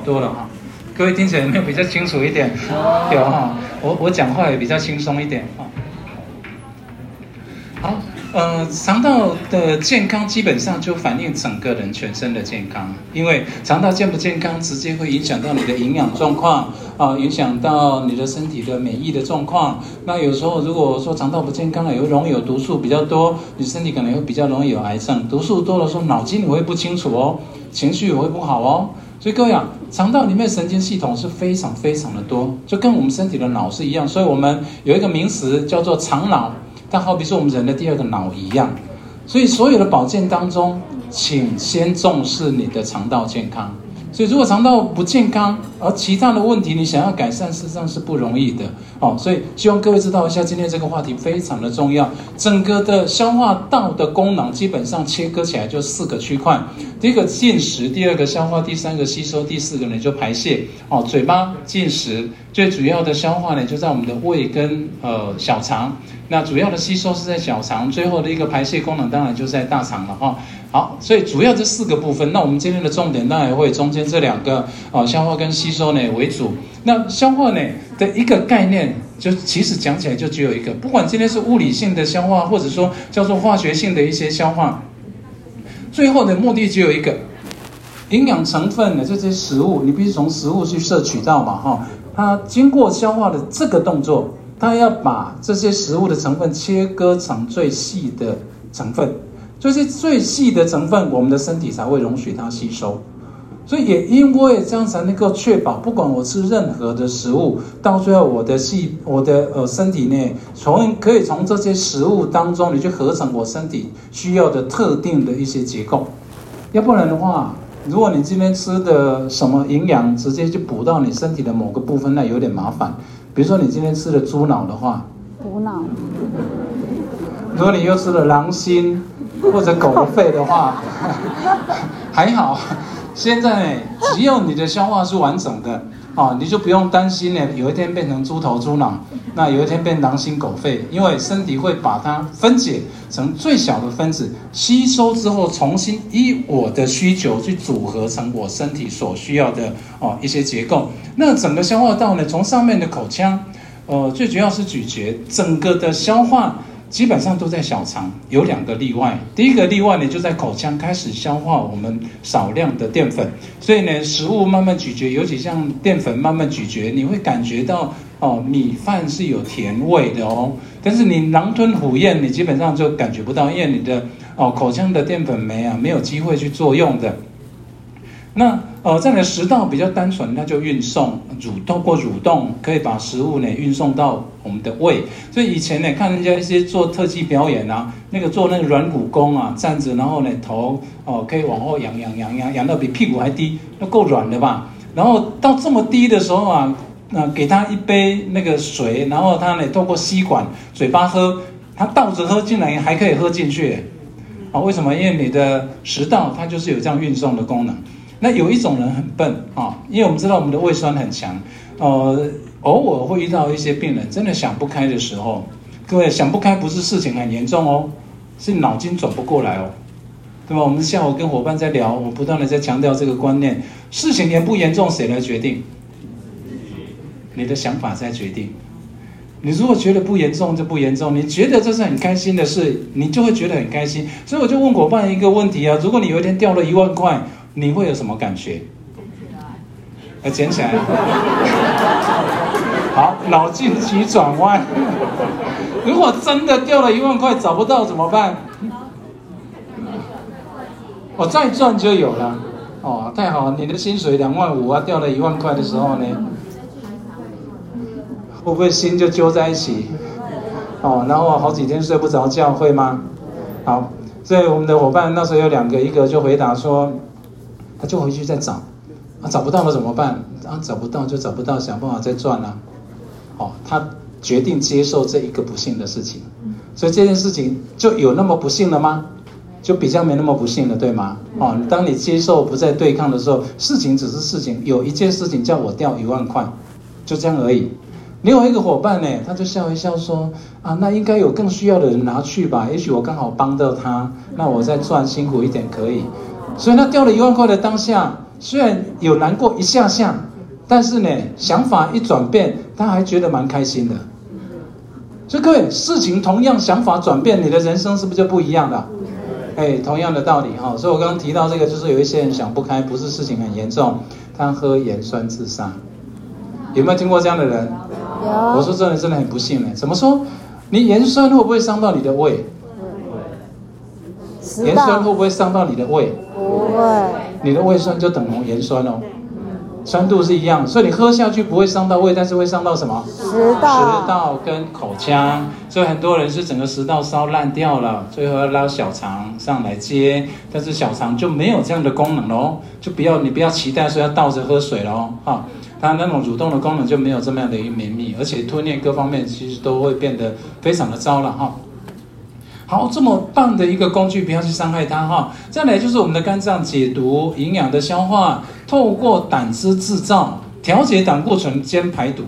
好多了哈。各位听起来有没有比较清楚一点？有哈，我我讲话也比较轻松一点哈。好，呃，肠道的健康基本上就反映整个人全身的健康，因为肠道健不健康，直接会影响到你的营养状况啊，影响到你的身体的免疫的状况。那有时候如果说肠道不健康了，有容易有毒素比较多，你身体可能会比较容易有癌症。毒素多的时候，脑筋你会不清楚哦，情绪也会不好哦。所以各位啊，肠道里面神经系统是非常非常的多，就跟我们身体的脑是一样。所以我们有一个名词叫做肠脑。它好比说我们人的第二个脑一样，所以所有的保健当中，请先重视你的肠道健康。所以，如果肠道不健康，而其他的问题你想要改善，事实上是不容易的哦。所以，希望各位知道一下，今天这个话题非常的重要。整个的消化道的功能基本上切割起来就四个区块：第一个进食，第二个消化，第三个吸收，第四个呢就排泄。哦，嘴巴进食，最主要的消化呢就在我们的胃跟呃小肠。那主要的吸收是在小肠，最后的一个排泄功能当然就在大肠了哈。好，所以主要这四个部分，那我们今天的重点当然会中间这两个啊，消化跟吸收呢为主。那消化呢的一个概念，就其实讲起来就只有一个，不管今天是物理性的消化，或者说叫做化学性的一些消化，最后的目的只有一个，营养成分的这些食物，你必须从食物去摄取到嘛哈。它经过消化的这个动作，它要把这些食物的成分切割成最细的成分。这些最细的成分，我们的身体才会容许它吸收。所以也因为这样才能够确保，不管我吃任何的食物，到最后我的细、我的呃身体内，从可以从这些食物当中，你去合成我身体需要的特定的一些结构。要不然的话，如果你今天吃的什么营养，直接就补到你身体的某个部分，那有点麻烦。比如说你今天吃了猪脑的话，补脑。如果你又吃了狼心。或者狗的肺的话，还好。现在，只要你的消化是完整的，啊，你就不用担心呢，有一天变成猪头猪脑，那有一天变狼心狗肺，因为身体会把它分解成最小的分子，吸收之后，重新依我的需求去组合成我身体所需要的哦一些结构。那整个消化道呢，从上面的口腔，呃，最主要是咀嚼，整个的消化。基本上都在小肠，有两个例外。第一个例外呢，就在口腔开始消化我们少量的淀粉，所以呢，食物慢慢咀嚼，尤其像淀粉慢慢咀嚼，你会感觉到哦，米饭是有甜味的哦。但是你狼吞虎咽，你基本上就感觉不到，因为你的哦口腔的淀粉酶啊没有机会去作用的。那哦，这样的食道比较单纯，它就运送蠕动过蠕动，可以把食物呢运送到我们的胃。所以以前呢，看人家一些做特技表演啊，那个做那个软骨功啊，站着然后呢头哦可以往后仰仰仰仰仰到比屁股还低，那够软的吧？然后到这么低的时候啊，那给他一杯那个水，然后他呢透过吸管嘴巴喝，他倒着喝进来还可以喝进去。啊，为什么？因为你的食道它就是有这样运送的功能。那有一种人很笨啊，因为我们知道我们的胃酸很强，呃，偶尔会遇到一些病人真的想不开的时候，各位想不开不是事情很严重哦，是脑筋转不过来哦，对吧？我们下午跟伙伴在聊，我不断的在强调这个观念，事情严不严重谁来决定？你的想法在决定。你如果觉得不严重就不严重，你觉得这是很开心的事，你就会觉得很开心。所以我就问伙伴一个问题啊，如果你有一天掉了一万块。你会有什么感觉？呃，捡起来。好，脑筋急转弯。如果真的掉了一万块找不到怎么办？我再赚就有了。哦，太好！你的薪水两万五啊，掉了一万块的时候呢，会不会心就揪在一起？哦，然后好几天睡不着觉，会吗？好，所以我们的伙伴那时候有两个，一个就回答说。他就回去再找，啊，找不到了怎么办？啊，找不到就找不到，想办法再赚啊。哦，他决定接受这一个不幸的事情，所以这件事情就有那么不幸了吗？就比较没那么不幸了，对吗？哦，当你接受不再对抗的时候，事情只是事情。有一件事情叫我掉一万块，就这样而已。另外一个伙伴呢，他就笑一笑说：啊，那应该有更需要的人拿去吧？也许我刚好帮到他，那我再赚辛苦一点可以。所以他掉了一万块的当下，虽然有难过一下下，但是呢，想法一转变，他还觉得蛮开心的。所以各位，事情同样想法转变，你的人生是不是就不一样了？哎，同样的道理哈。所以我刚刚提到这个，就是有一些人想不开，不是事情很严重，他喝盐酸自杀。有没有听过这样的人？有。我说真的，真的很不幸呢。怎么说？你盐酸会不会伤到你的胃？盐酸会不会伤到你的胃？不会。你的胃酸就等同盐酸哦，酸度是一样，所以你喝下去不会伤到胃，但是会伤到什么？食道。食道跟口腔，所以很多人是整个食道烧烂掉了，最后要拉小肠上来接，但是小肠就没有这样的功能喽，就不要你不要期待说要倒着喝水喽，哈，它那种蠕动的功能就没有这么样的一个绵密，而且吞咽各方面其实都会变得非常的糟了哈。好，这么棒的一个工具，不要去伤害它哈。再来就是我们的肝脏解毒、营养的消化，透过胆汁制造、调节胆固醇兼排毒。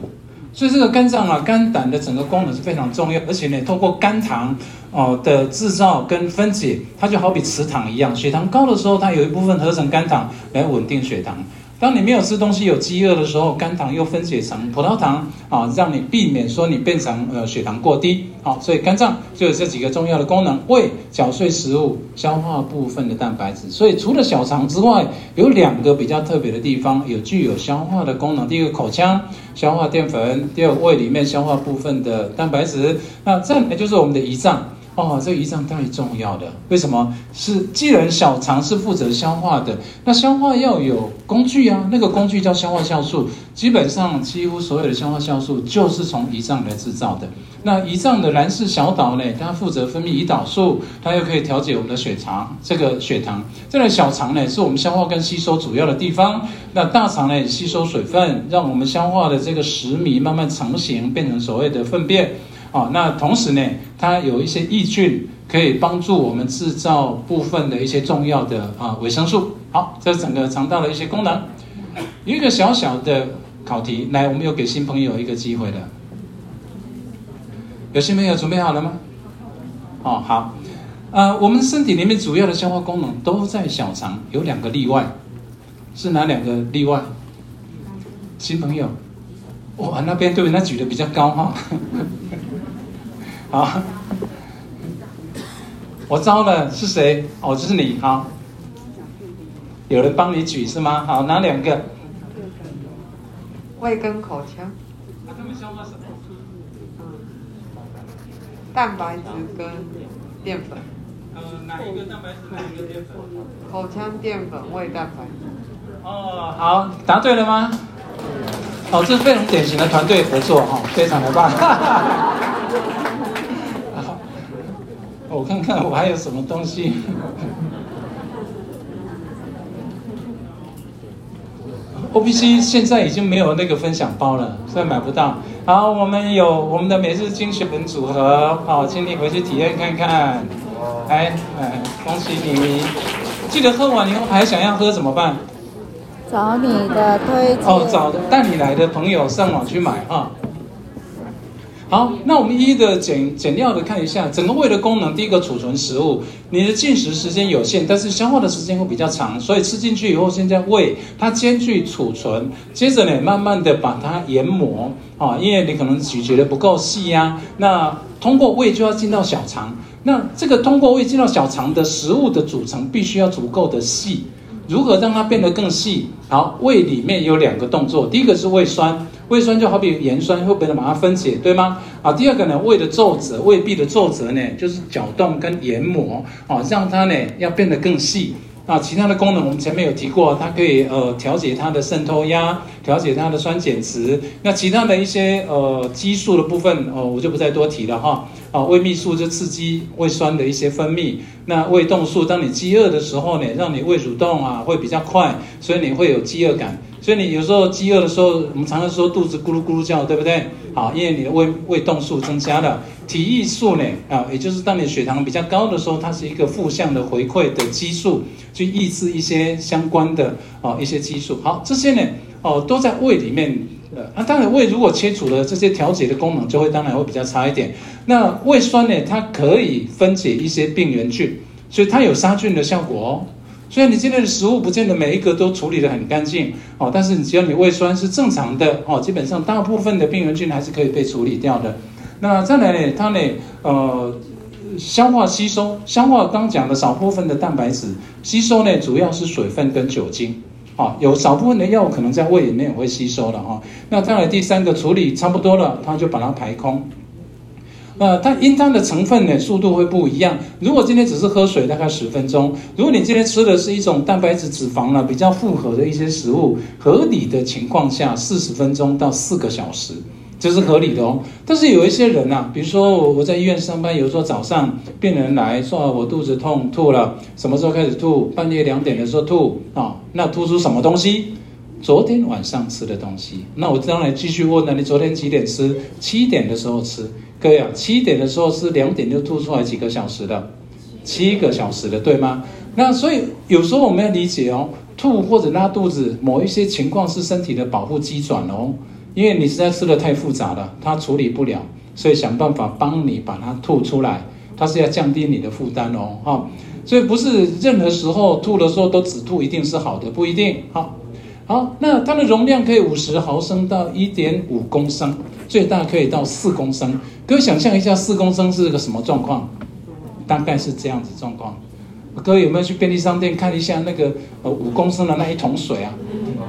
所以这个肝脏啊、肝胆的整个功能是非常重要，而且呢，透过肝糖哦的制造跟分解，它就好比磁糖一样，血糖高的时候，它有一部分合成肝糖来稳定血糖。当你没有吃东西、有饥饿的时候，肝糖又分解成葡萄糖啊，让你避免说你变成呃血糖过低。好，所以肝脏就有这几个重要的功能：胃搅碎食物、消化部分的蛋白质。所以除了小肠之外，有两个比较特别的地方有具有消化的功能。第一个口腔消化淀粉，第二胃里面消化部分的蛋白质。那再来就是我们的胰脏。哦，这胰脏太重要了，为什么？是既然小肠是负责消化的，那消化要有工具啊，那个工具叫消化酵素。基本上几乎所有的消化酵素就是从胰脏来制造的。那胰脏的蓝氏小岛呢，它负责分泌胰岛素，它又可以调节我们的血糖，这个血糖。这个小肠呢，是我们消化跟吸收主要的地方。那大肠呢，吸收水分，让我们消化的这个食糜慢慢成型，变成所谓的粪便。哦，那同时呢，它有一些益菌可以帮助我们制造部分的一些重要的啊维生素。好，这是整个肠道的一些功能。一个小小的考题，来，我们又给新朋友一个机会了。有新朋友准备好了吗？哦，好。呃，我们身体里面主要的消化功能都在小肠，有两个例外，是哪两个例外？新朋友，哇，那边对，那举的比较高哈。好，我招了是谁？哦，就是你。好，有人帮你举是吗？好，哪两个？胃跟口腔。那他们消化什么？蛋白质跟淀粉。呃，哪一个蛋白质？哪一个淀粉？口腔淀粉，胃蛋白。哦，好，答对了吗？哦，这是非常典型的团队合作哈，非常的棒。我看看我还有什么东西。O P C 现在已经没有那个分享包了，所以买不到。好，我们有我们的每日精选组合，好，请你回去体验看看。来，来，恭喜你！记得喝完以后还想要喝怎么办？找你的推荐。哦，找带你来的朋友上网去买啊。好，那我们一一的简简要的看一下整个胃的功能。第一个，储存食物，你的进食时间有限，但是消化的时间会比较长，所以吃进去以后，现在胃它兼具储存，接着呢，慢慢的把它研磨啊，因为你可能咀嚼的不够细呀，那通过胃就要进到小肠，那这个通过胃进到小肠的食物的组成必须要足够的细，如何让它变得更细？好，胃里面有两个动作，第一个是胃酸。胃酸就好比盐酸，会被它把它分解，对吗？啊，第二个呢，胃的皱褶，胃壁的皱褶呢，就是搅动跟研磨，啊，让它呢要变得更细。那，其他的功能我们前面有提过，它可以呃调节它的渗透压，调节它的酸碱值。那其他的一些呃激素的部分，哦，我就不再多提了哈。啊，胃泌素就刺激胃酸的一些分泌。那胃动素，当你饥饿的时候呢，让你胃蠕动啊会比较快，所以你会有饥饿感。所以你有时候饥饿的时候，我们常常说肚子咕噜咕噜叫，对不对？好，因为你的胃胃动素增加了，体液素呢，啊，也就是当你血糖比较高的时候，它是一个负向的回馈的激素，去抑制一些相关的啊一些激素。好，这些呢，哦，都在胃里面。呃，那当然胃如果切除了这些调节的功能，就会当然会比较差一点。那胃酸呢，它可以分解一些病原菌，所以它有杀菌的效果哦。虽然你今天的食物不见得每一个都处理得很干净哦，但是你只要你胃酸是正常的哦，基本上大部分的病原菌还是可以被处理掉的。那再来呢，它呢，呃，消化吸收，消化刚讲的少部分的蛋白质吸收呢，主要是水分跟酒精。啊，有少部分的药可能在胃里面也会吸收了哈。那再来第三个处理差不多了，它就把它排空。呃，它因它的成分呢，速度会不一样。如果今天只是喝水，大概十分钟；如果你今天吃的是一种蛋白质、脂肪呢比较复合的一些食物，合理的情况下，四十分钟到四个小时，这是合理的哦。但是有一些人呐，比如说我我在医院上班，有时候早上病人来说我肚子痛吐了，什么时候开始吐？半夜两点的时候吐啊，那吐出什么东西？昨天晚上吃的东西。那我当然继续问了，你昨天几点吃？七点的时候吃。各位啊，七点的时候是两点就吐出来几个小时的，七个小时的，对吗？那所以有时候我们要理解哦，吐或者拉肚子，某一些情况是身体的保护机转哦，因为你实在吃的太复杂了，它处理不了，所以想办法帮你把它吐出来，它是要降低你的负担哦，哈，所以不是任何时候吐的时候都止吐一定是好的，不一定，好。好，那它的容量可以五十毫升到一点五公升，最大可以到四公升。各位想象一下，四公升是个什么状况？大概是这样子状况。各位有没有去便利商店看一下那个呃五公升的那一桶水啊？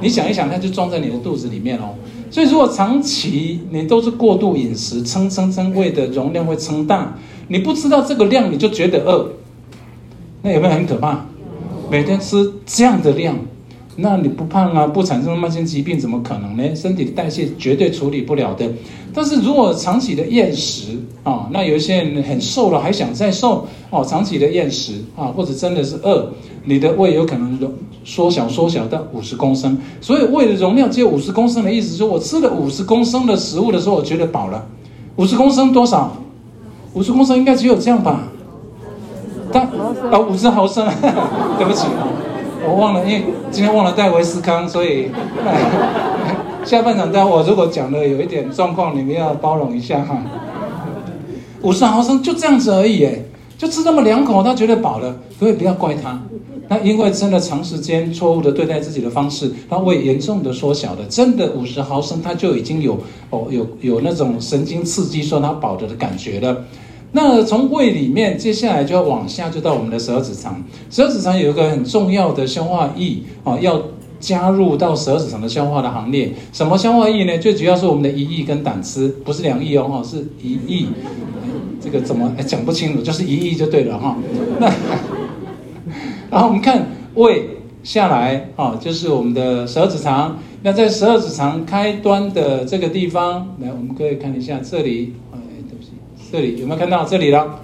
你想一想，它就装在你的肚子里面哦。所以如果长期你都是过度饮食，撑撑撑，胃的容量会撑大。你不知道这个量，你就觉得饿，那有没有很可怕？每天吃这样的量。那你不胖啊，不产生慢性疾病，怎么可能呢？身体的代谢绝对处理不了的。但是如果长期的厌食啊，那有一些人很瘦了还想再瘦哦，长期的厌食啊，或者真的是饿，你的胃有可能容缩小缩小到五十公升。所以胃的容量只有五十公升的意思，说我吃了五十公升的食物的时候，我觉得饱了。五十公升多少？五十公升应该只有这样吧？但啊，五十毫升，对不起。我忘了，因为今天忘了带维斯康，所以 下半场待我如果讲的有一点状况，你们要包容一下哈。五十毫升就这样子而已，哎，就吃那么两口，他觉得饱了，所以不要怪他。那因为真的长时间错误的对待自己的方式，他胃严重的缩小了，真的五十毫升他就已经有哦有有那种神经刺激说他饱着的感觉了。那从胃里面，接下来就要往下，就到我们的十二指肠。十二指肠有一个很重要的消化液啊，要加入到十二指肠的消化的行列。什么消化液呢？最主要是我们的胰液跟胆汁，不是两液哦，哈，是胰液。这个怎么讲不清楚？就是胰液就对了哈。那然后我们看胃下来啊，就是我们的十二指肠。那在十二指肠开端的这个地方，来，我们可以看一下这里。这里有没有看到这里了？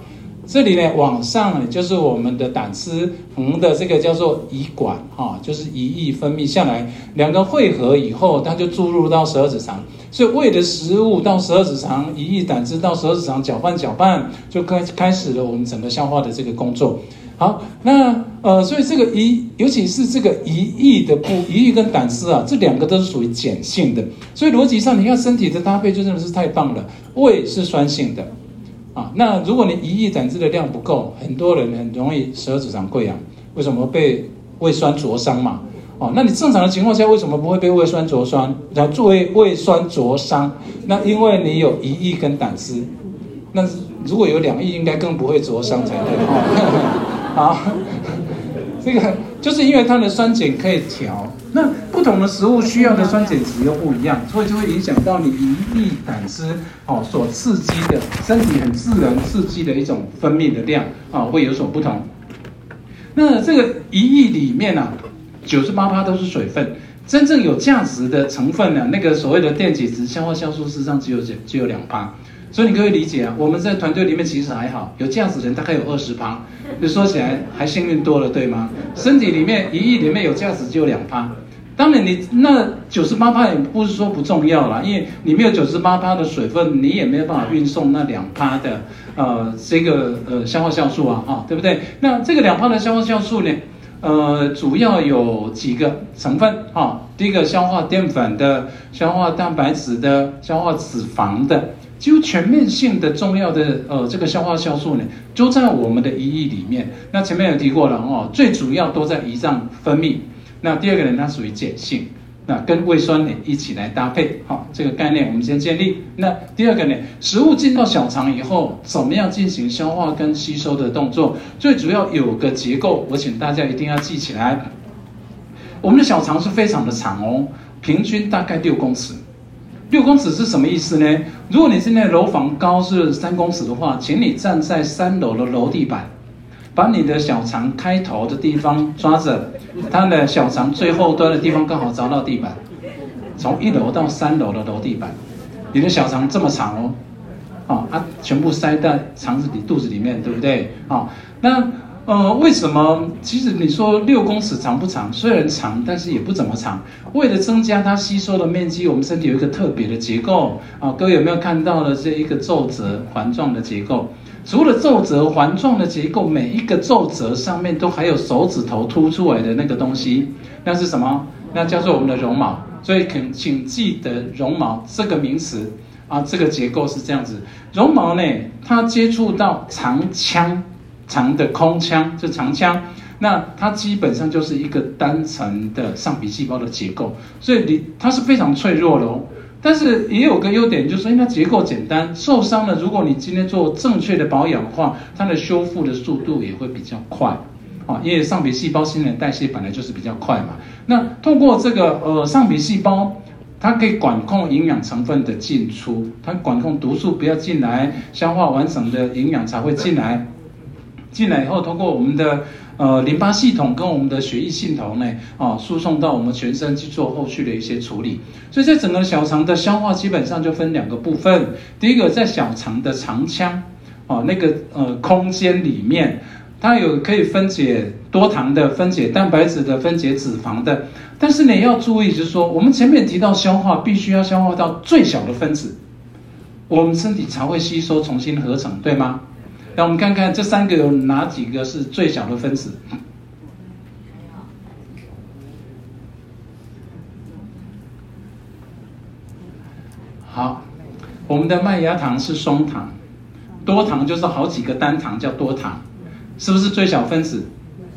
这里呢，往上呢就是我们的胆汁，横的这个叫做胰管，哈，就是胰液分泌下来，两个汇合以后，它就注入到十二指肠。所以胃的食物到十二指肠，胰液胆汁到十二指肠，搅拌搅拌，就开开始了我们整个消化的这个工作。好，那呃，所以这个胰，尤其是这个胰液的部，胰液跟胆汁啊，这两个都是属于碱性的。所以逻辑上，你看身体的搭配就真的是太棒了。胃是酸性的。啊，那如果你一亿胆汁的量不够，很多人很容易十二指肠溃疡，为什么被胃酸灼伤嘛？哦，那你正常的情况下为什么不会被胃酸灼伤？然后作为胃酸灼伤，那因为你有一亿根胆汁，那如果有两亿，应该更不会灼伤才对。好，这个就是因为它的酸碱可以调。那不同的食物需要的酸碱值又不一样，所以就会影响到你胰液胆汁哦所刺激的身体很自然刺激的一种分泌的量啊会有所不同。那这个胰液里面呢，九十八趴都是水分，真正有价值的成分呢，那个所谓的电解质、消化酵素，实际上只有只有两趴。所以你可以理解啊，我们在团队里面其实还好，有价值的人大概有二十趴，就说起来还幸运多了，对吗？身体里面一亿里面有价值就两趴。当然，你那九十八趴也不是说不重要啦，因为你没有九十八趴的水分，你也没有办法运送那两趴的呃这个呃消化酵素啊，哈，对不对？那这个两趴的消化酵素呢，呃，主要有几个成分哈。第一个消化淀粉的、消化蛋白质的、消化脂肪的，几乎全面性的重要的呃这个消化酵素呢，都在我们的胰液里面。那前面有提过了哦，最主要都在胰脏分泌。那第二个呢，它属于碱性，那跟胃酸呢一起来搭配。好，这个概念我们先建立。那第二个呢，食物进到小肠以后，怎么样进行消化跟吸收的动作？最主要有个结构，我请大家一定要记起来。我们的小肠是非常的长哦，平均大概六公尺。六公尺是什么意思呢？如果你现在楼房高是三公尺的话，请你站在三楼的楼地板，把你的小肠开头的地方抓着，它的小肠最后端的地方刚好着到地板，从一楼到三楼的楼地板，你的小肠这么长哦，啊，它全部塞在肠子里、肚子里面，对不对？啊，那。呃，为什么？其实你说六公尺长不长？虽然长，但是也不怎么长。为了增加它吸收的面积，我们身体有一个特别的结构啊。各位有没有看到了这一个皱褶环状的结构？除了皱褶环状的结构，每一个皱褶上面都还有手指头凸出来的那个东西，那是什么？那叫做我们的绒毛。所以请请记得绒毛这个名词啊，这个结构是这样子。绒毛呢，它接触到肠腔。长的空腔，就肠腔，那它基本上就是一个单层的上皮细胞的结构，所以你它是非常脆弱的哦。但是也有个优点，就是因为它结构简单，受伤了，如果你今天做正确的保养的话，它的修复的速度也会比较快啊。因为上皮细胞新陈代谢本来就是比较快嘛。那通过这个呃上皮细胞，它可以管控营养成分的进出，它管控毒素不要进来，消化完整的营养才会进来。进来以后，通过我们的呃淋巴系统跟我们的血液系统呢，啊，输送到我们全身去做后续的一些处理。所以在整个小肠的消化，基本上就分两个部分。第一个在小肠的肠腔，啊，那个呃空间里面，它有可以分解多糖的、分解蛋白质的、分解脂肪的。但是你要注意，就是说我们前面提到消化，必须要消化到最小的分子，我们身体才会吸收、重新合成，对吗？那我们看看这三个有哪几个是最小的分子？好，我们的麦芽糖是双糖，多糖就是好几个单糖叫多糖，是不是最小分子？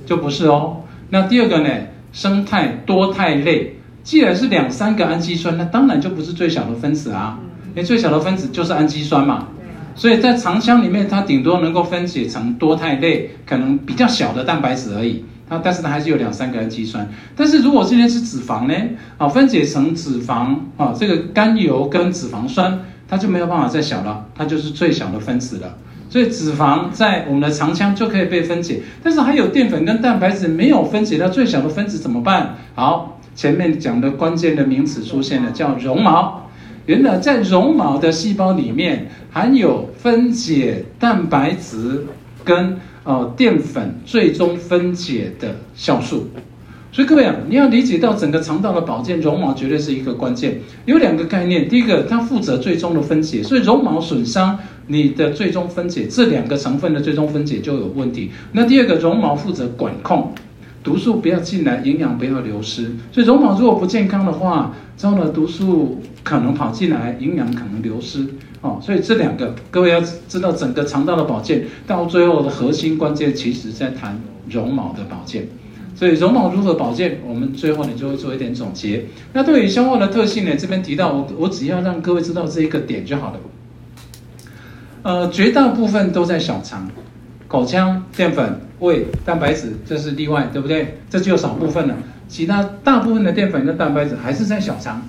就不是哦。那第二个呢？生态多肽类，既然是两三个氨基酸，那当然就不是最小的分子啊。因为最小的分子就是氨基酸嘛。所以在肠腔里面，它顶多能够分解成多肽类，可能比较小的蛋白质而已。它，但是它还是有两三个氨基酸。但是如果今天是脂肪呢？啊，分解成脂肪啊，这个甘油跟脂肪酸，它就没有办法再小了，它就是最小的分子了。所以脂肪在我们的肠腔就可以被分解，但是还有淀粉跟蛋白质没有分解到最小的分子怎么办？好，前面讲的关键的名词出现了，叫绒毛。原来在绒毛的细胞里面含有分解蛋白质跟呃淀粉最终分解的酵素，所以各位啊，你要理解到整个肠道的保健，绒毛绝对是一个关键。有两个概念，第一个它负责最终的分解，所以绒毛损伤你的最终分解，这两个成分的最终分解就有问题。那第二个绒毛负责管控。毒素不要进来，营养不要流失。所以绒毛如果不健康的话，之后呢，毒素可能跑进来，营养可能流失。哦，所以这两个各位要知道，整个肠道的保健到最后的核心关键，其实在谈绒毛的保健。所以绒毛如何保健，我们最后呢就会做一点总结。那对于消化的特性呢，这边提到我我只要让各位知道这一个点就好了。呃，绝大部分都在小肠。口腔淀粉、胃蛋白质，这是例外，对不对？这就少部分了，其他大部分的淀粉跟蛋白质还是在小肠。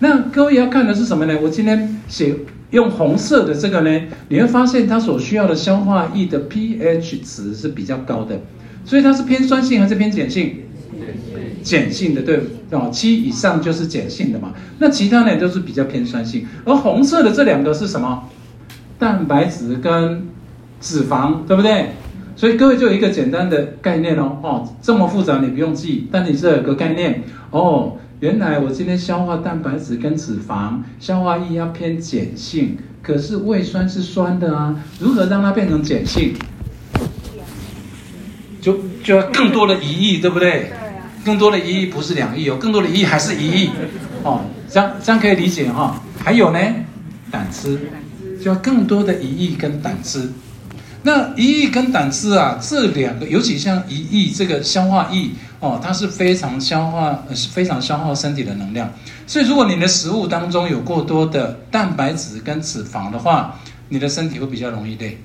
那各位要看的是什么呢？我今天写用红色的这个呢，你会发现它所需要的消化液的 pH 值是比较高的，所以它是偏酸性还是偏碱性？碱性的，对哦，七以上就是碱性的嘛。那其他呢都是比较偏酸性，而红色的这两个是什么？蛋白质跟脂肪对不对？所以各位就有一个简单的概念哦，哦，这么复杂你不用记，但你这有个概念哦。原来我今天消化蛋白质跟脂肪，消化液要偏碱性，可是胃酸是酸的啊，如何让它变成碱性？就就要更多的胰液，对不对？更多的胰液不是两亿哦，更多的一亿还是一亿哦，这样这样可以理解哈。还有呢，胆汁。就要更多的胰液跟胆汁。那胰液跟胆汁啊，这两个，尤其像胰液这个消化液哦，它是非常消化，是非常消耗身体的能量。所以，如果你的食物当中有过多的蛋白质跟脂肪的话，你的身体会比较容易累。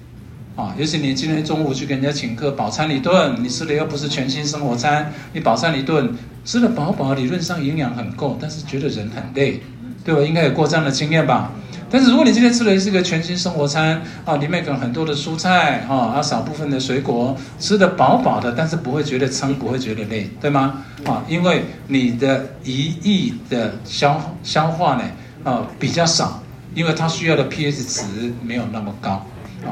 啊，尤其你今天中午去跟人家请客，饱餐一顿，你吃的又不是全新生活餐，你饱餐一顿，吃的饱饱，理论上营养很够，但是觉得人很累，对吧？应该有过这样的经验吧？但是如果你今天吃的是个全新生活餐，啊，里面有很多的蔬菜，啊，少部分的水果，吃的饱饱的，但是不会觉得撑，不会觉得累，对吗？啊，因为你的一亿的消消化呢，啊，比较少，因为它需要的 pH 值没有那么高。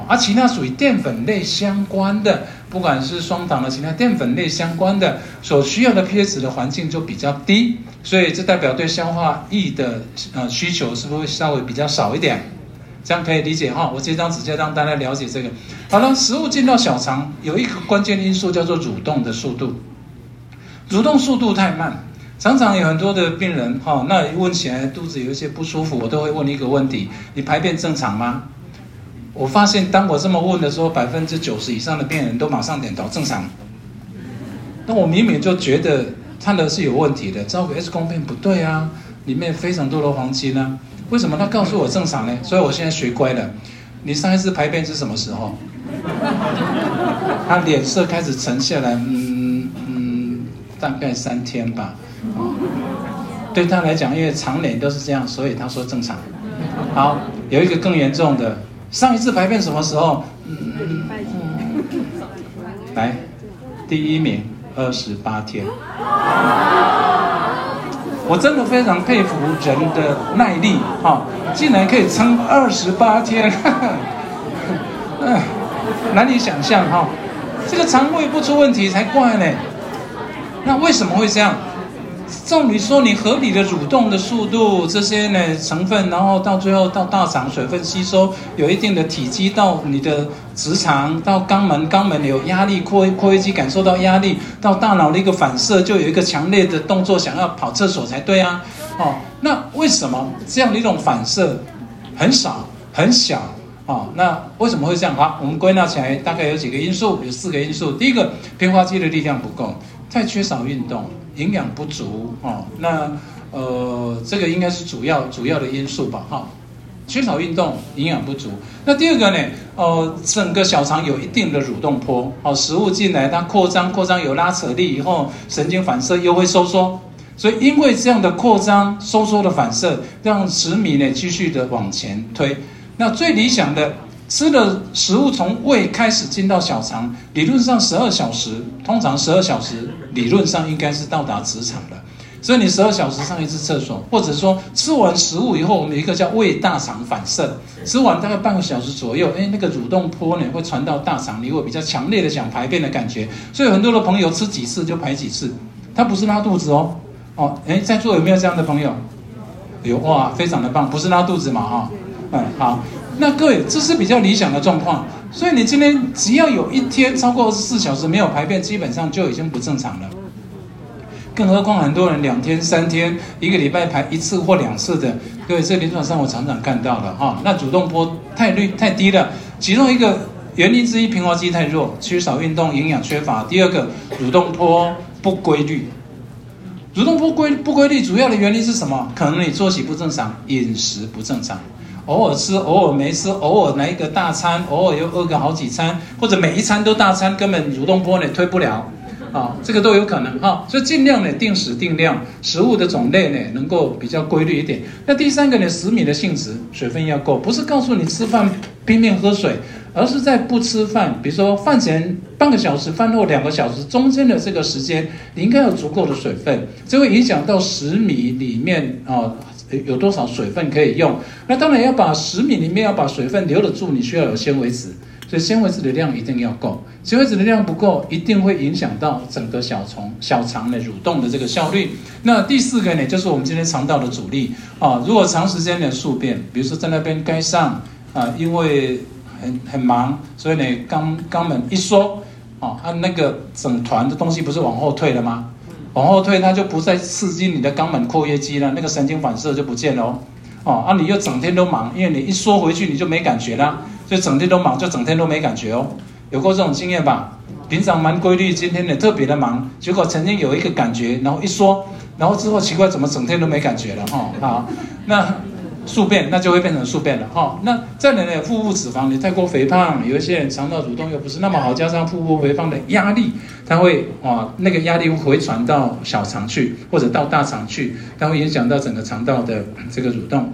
而其他属于淀粉类相关的，不管是双糖的其他淀粉类相关的，所需要的 pH 的环境就比较低，所以这代表对消化液的呃需求是不是会稍微比较少一点？这样可以理解哈。我这张直接让大家了解这个。好了，食物进到小肠有一个关键因素叫做蠕动的速度，蠕动速度太慢，常常有很多的病人哈，那问起来肚子有一些不舒服，我都会问一个问题：你排便正常吗？我发现，当我这么问的时候，百分之九十以上的病人都马上点头正常。那我明明就觉得他的是有问题的，照个 X 光片不对啊，里面非常多的黄金呢，为什么他告诉我正常呢？所以我现在学乖了。你上一次排便是什么时候？他脸色开始沉下来，嗯嗯，大概三天吧。对他来讲，因为长脸都是这样，所以他说正常。好，有一个更严重的。上一次排便什么时候？嗯来，第一名，二十八天。我真的非常佩服人的耐力，哈，竟然可以撑二十八天，嗯，难以想象哈，这个肠胃不出问题才怪呢。那为什么会这样？照理说，你合理的蠕动的速度，这些呢成分，然后到最后到大肠水分吸收，有一定的体积到你的直肠，到肛门，肛门有压力，括括约肌感受到压力，到大脑的一个反射，就有一个强烈的动作，想要跑厕所才对啊。哦，那为什么这样的一种反射很少很小啊？那为什么会这样？好，我们归纳起来大概有几个因素，有四个因素。第一个，平滑肌的力量不够，太缺少运动。营养不足哦，那呃，这个应该是主要主要的因素吧，哈，缺少运动，营养不足。那第二个呢，呃，整个小肠有一定的蠕动波，哦，食物进来它扩张，扩张有拉扯力以后，神经反射又会收缩，所以因为这样的扩张收缩的反射，让食糜呢继续的往前推。那最理想的。吃的食物从胃开始进到小肠，理论上十二小时，通常十二小时理论上应该是到达直肠的。所以你十二小时上一次厕所，或者说吃完食物以后，我们有一个叫胃大肠反射，吃完大概半个小时左右，哎，那个蠕动波呢会传到大肠，你会比较强烈的想排便的感觉。所以很多的朋友吃几次就排几次，他不是拉肚子哦，哦，哎，在座有没有这样的朋友？有哇，非常的棒，不是拉肚子嘛，哈，嗯，好。那各位，这是比较理想的状况，所以你今天只要有一天超过二十四小时没有排便，基本上就已经不正常了。更何况很多人两天、三天、一个礼拜排一次或两次的，各位，这临床上我常常看到的哈。那主动波太率太低了，其中一个原因之一，平滑肌太弱，缺少运动，营养缺乏；第二个，主动波不规律。主动波规不规律，主要的原因是什么？可能你作息不正常，饮食不正常。偶尔吃，偶尔没吃，偶尔来一个大餐，偶尔又饿个好几餐，或者每一餐都大餐，根本蠕动波呢推不了，啊，这个都有可能哈，所以尽量呢定时定量，食物的种类呢能够比较规律一点。那第三个呢，食米的性质，水分要够，不是告诉你吃饭拼命喝水，而是在不吃饭，比如说饭前半个小时，饭后两个小时中间的这个时间，你应该有足够的水分，这会影响到食米里面啊。有多少水分可以用？那当然要把食米里面要把水分留得住，你需要有纤维质，所以纤维质的量一定要够。纤维质的量不够，一定会影响到整个小虫小肠的蠕动的这个效率。那第四个呢，就是我们今天肠道的阻力啊。如果长时间的宿便，比如说在那边该上啊，因为很很忙，所以呢肛肛门一缩啊，它那个整团的东西不是往后退了吗？往后退，它就不再刺激你的肛门括约肌了，那个神经反射就不见了哦。哦，啊，你又整天都忙，因为你一缩回去你就没感觉了，就整天都忙就整天都没感觉哦。有过这种经验吧？平常蛮规律，今天也特别的忙，结果曾经有一个感觉，然后一缩，然后之后奇怪怎么整天都没感觉了哈？好，那。宿便，那就会变成宿便了哈。那再来呢，腹部脂肪你太过肥胖，有一些人肠道蠕动又不是那么好，加上腹部肥胖的压力，它会啊，那个压力会回传到小肠去，或者到大肠去，它会影响到整个肠道的这个蠕动。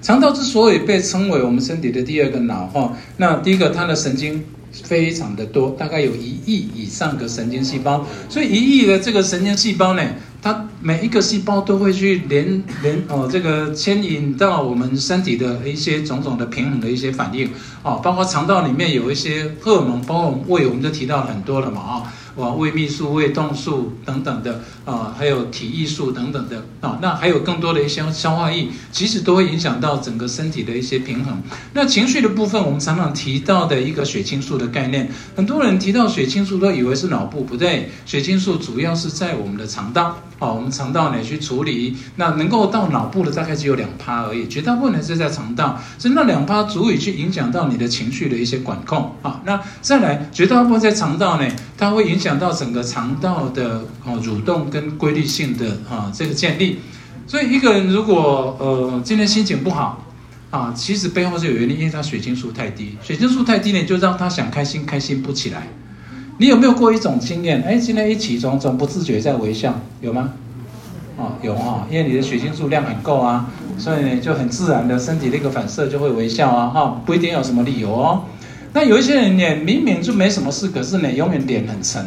肠道之所以被称为我们身体的第二个脑哈，那第一个它的神经。非常的多，大概有一亿以上个神经细胞，所以一亿的这个神经细胞呢，它每一个细胞都会去连连哦，这个牵引到我们身体的一些种种的平衡的一些反应哦，包括肠道里面有一些荷尔蒙，包括胃，我们就提到很多了嘛啊。哇，胃泌素、胃动素等等的啊，还有体液素等等的啊，那还有更多的一些消化液，其实都会影响到整个身体的一些平衡。那情绪的部分，我们常常提到的一个血清素的概念，很多人提到血清素都以为是脑部，不对，血清素主要是在我们的肠道我们肠道呢去处理，那能够到脑部的大概只有两趴而已，绝大部分是在肠道，所以那两趴足以去影响到你的情绪的一些管控啊。那再来，绝大部分在肠道呢，它会影响。到整个肠道的哦蠕动跟规律性的啊这个建立，所以一个人如果呃今天心情不好啊，其实背后是有原因，因为他血清素太低，血清素太低呢，就让他想开心开心不起来。你有没有过一种经验？哎，今天一起床总不自觉在微笑，有吗？哦，有啊，因为你的血清素量很够啊，所以呢就很自然的身体的一个反射就会微笑啊，哈，不一定有什么理由哦。那有一些人呢，明明就没什么事，可是呢，永远脸很沉，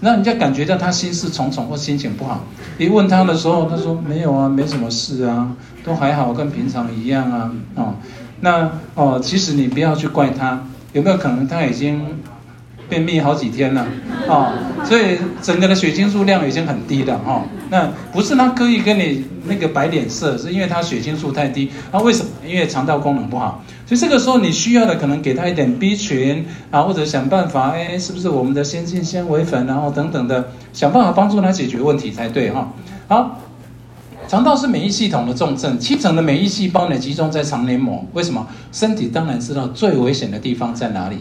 让人家感觉到他心事重重或心情不好。一问他的时候，他说没有啊，没什么事啊，都还好，跟平常一样啊。哦，那哦，其实你不要去怪他，有没有可能他已经？便秘好几天了，啊，所以整个的血清素量已经很低了，哈。那不是他刻意跟你那个摆脸色，是因为他血清素太低。那为什么？因为肠道功能不好。所以这个时候你需要的可能给他一点 B 群啊，或者想办法，哎，是不是我们的先进纤维粉，然后等等的，想办法帮助他解决问题才对，哈。好，肠道是免疫系统的重症，七成的免疫细胞呢集中在肠黏膜。为什么？身体当然知道最危险的地方在哪里，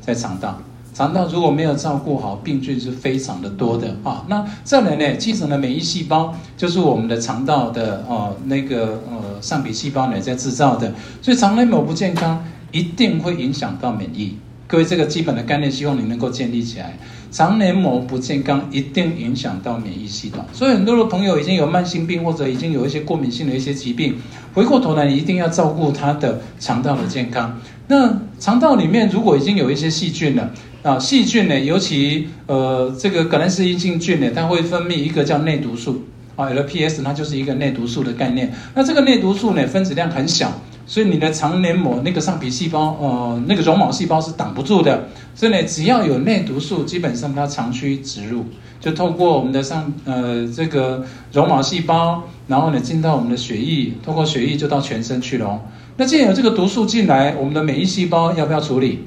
在肠道。肠道如果没有照顾好，病菌是非常的多的啊。那再来呢，基层的免疫细胞就是我们的肠道的哦那个呃上皮细胞呢在制造的，所以肠内膜不健康，一定会影响到免疫。各位这个基本的概念，希望你能够建立起来。肠黏膜不健康，一定影响到免疫系统。所以很多的朋友已经有慢性病，或者已经有一些过敏性的一些疾病，回过头来一定要照顾他的肠道的健康。那肠道里面如果已经有一些细菌了。啊，细菌呢，尤其呃，这个可能是阴性菌呢，它会分泌一个叫内毒素啊，LPS，它就是一个内毒素的概念。那这个内毒素呢，分子量很小，所以你的肠黏膜那个上皮细胞，呃，那个绒毛细胞是挡不住的。所以呢，只要有内毒素，基本上它长驱直入，就透过我们的上呃这个绒毛细胞，然后呢进到我们的血液，透过血液就到全身去了。那既然有这个毒素进来，我们的免疫细胞要不要处理？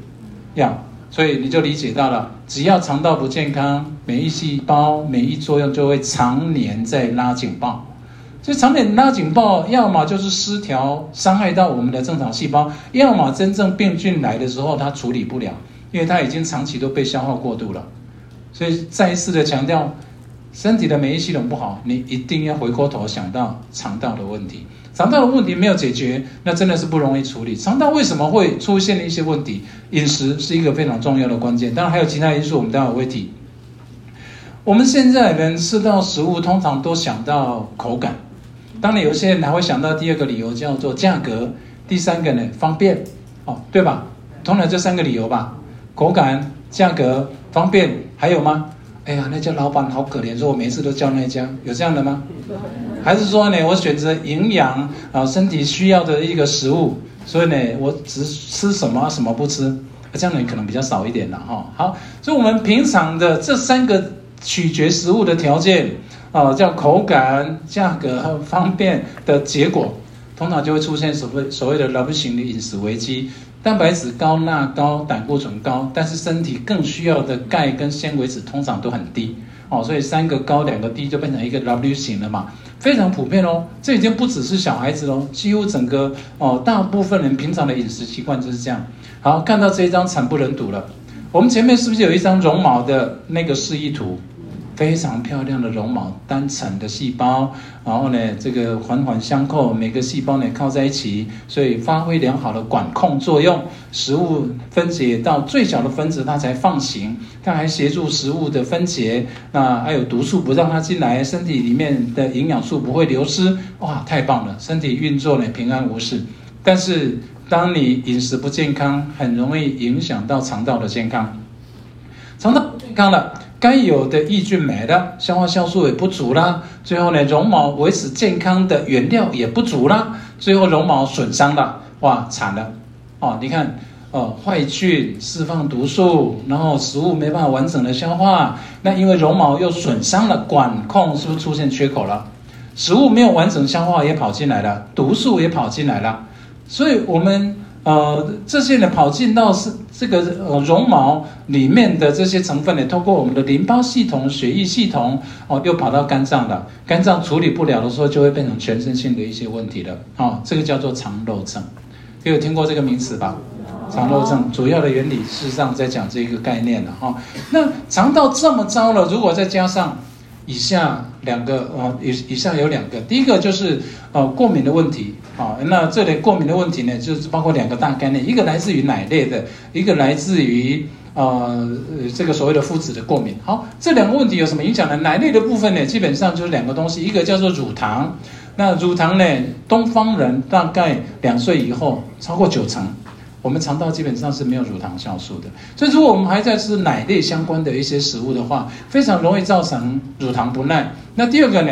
要。所以你就理解到了，只要肠道不健康，免疫细胞免疫作用就会常年在拉警报。所以常年拉警报，要么就是失调，伤害到我们的正常细胞；要么真正病菌来的时候，它处理不了，因为它已经长期都被消耗过度了。所以再一次的强调，身体的免疫系统不好，你一定要回过头想到肠道的问题。肠道的问题没有解决，那真的是不容易处理。肠道为什么会出现一些问题？饮食是一个非常重要的关键，当然还有其他因素，我们待会会提。我们现在人吃到食物，通常都想到口感，当然有些人还会想到第二个理由叫做价格，第三个呢方便，哦，对吧？通常这三个理由吧，口感、价格、方便，还有吗？哎呀，那家老板好可怜，说我每次都叫那家，有这样的吗？还是说呢，我选择营养啊，身体需要的一个食物，所以呢，我只吃什么什么不吃，这样呢可能比较少一点了哈。好，所以我们平常的这三个取决食物的条件啊，叫口感、价格和方便的结果，通常就会出现所谓所谓的 “W 型的饮食危机”。蛋白质高、钠高、胆固醇高，但是身体更需要的钙跟纤维质通常都很低哦，所以三个高两个低就变成一个 W 型了嘛。非常普遍哦。这已经不只是小孩子喽，几乎整个哦，大部分人平常的饮食习惯就是这样。好，看到这一张惨不忍睹了。我们前面是不是有一张绒毛的那个示意图？非常漂亮的绒毛，单层的细胞，然后呢，这个环环相扣，每个细胞呢靠在一起，所以发挥良好的管控作用。食物分解到最小的分子，它才放行。它还协助食物的分解，那还有毒素不让它进来，身体里面的营养素不会流失。哇，太棒了，身体运作呢平安无事。但是当你饮食不健康，很容易影响到肠道的健康。肠道不健康了。该有的益菌没了，消化酵素也不足啦。最后呢，绒毛维持健康的原料也不足啦。最后绒毛损伤了，哇，惨了！哦，你看，哦，坏菌释放毒素，然后食物没办法完整的消化。那因为绒毛又损伤了管控，是不是出现缺口了？食物没有完整消化也跑进来了，毒素也跑进来了。所以我们。呃，这些呢跑进到是这个呃绒毛里面的这些成分呢，通过我们的淋巴系统、血液系统哦，又跑到肝脏了。肝脏处理不了的时候，就会变成全身性的一些问题了。哦，这个叫做肠漏症，有听过这个名词吧？肠漏症主要的原理，事实上在讲这个概念了哈。那肠道这么糟了，如果再加上。以下两个呃，以以下有两个，第一个就是呃过敏的问题啊。那这里过敏的问题呢，就是包括两个大概念，一个来自于奶类的，一个来自于呃这个所谓的麸质的过敏。好，这两个问题有什么影响呢？奶类的部分呢，基本上就是两个东西，一个叫做乳糖，那乳糖呢，东方人大概两岁以后超过九成。我们肠道基本上是没有乳糖酵素的，所以如果我们还在吃奶类相关的一些食物的话，非常容易造成乳糖不耐。那第二个呢，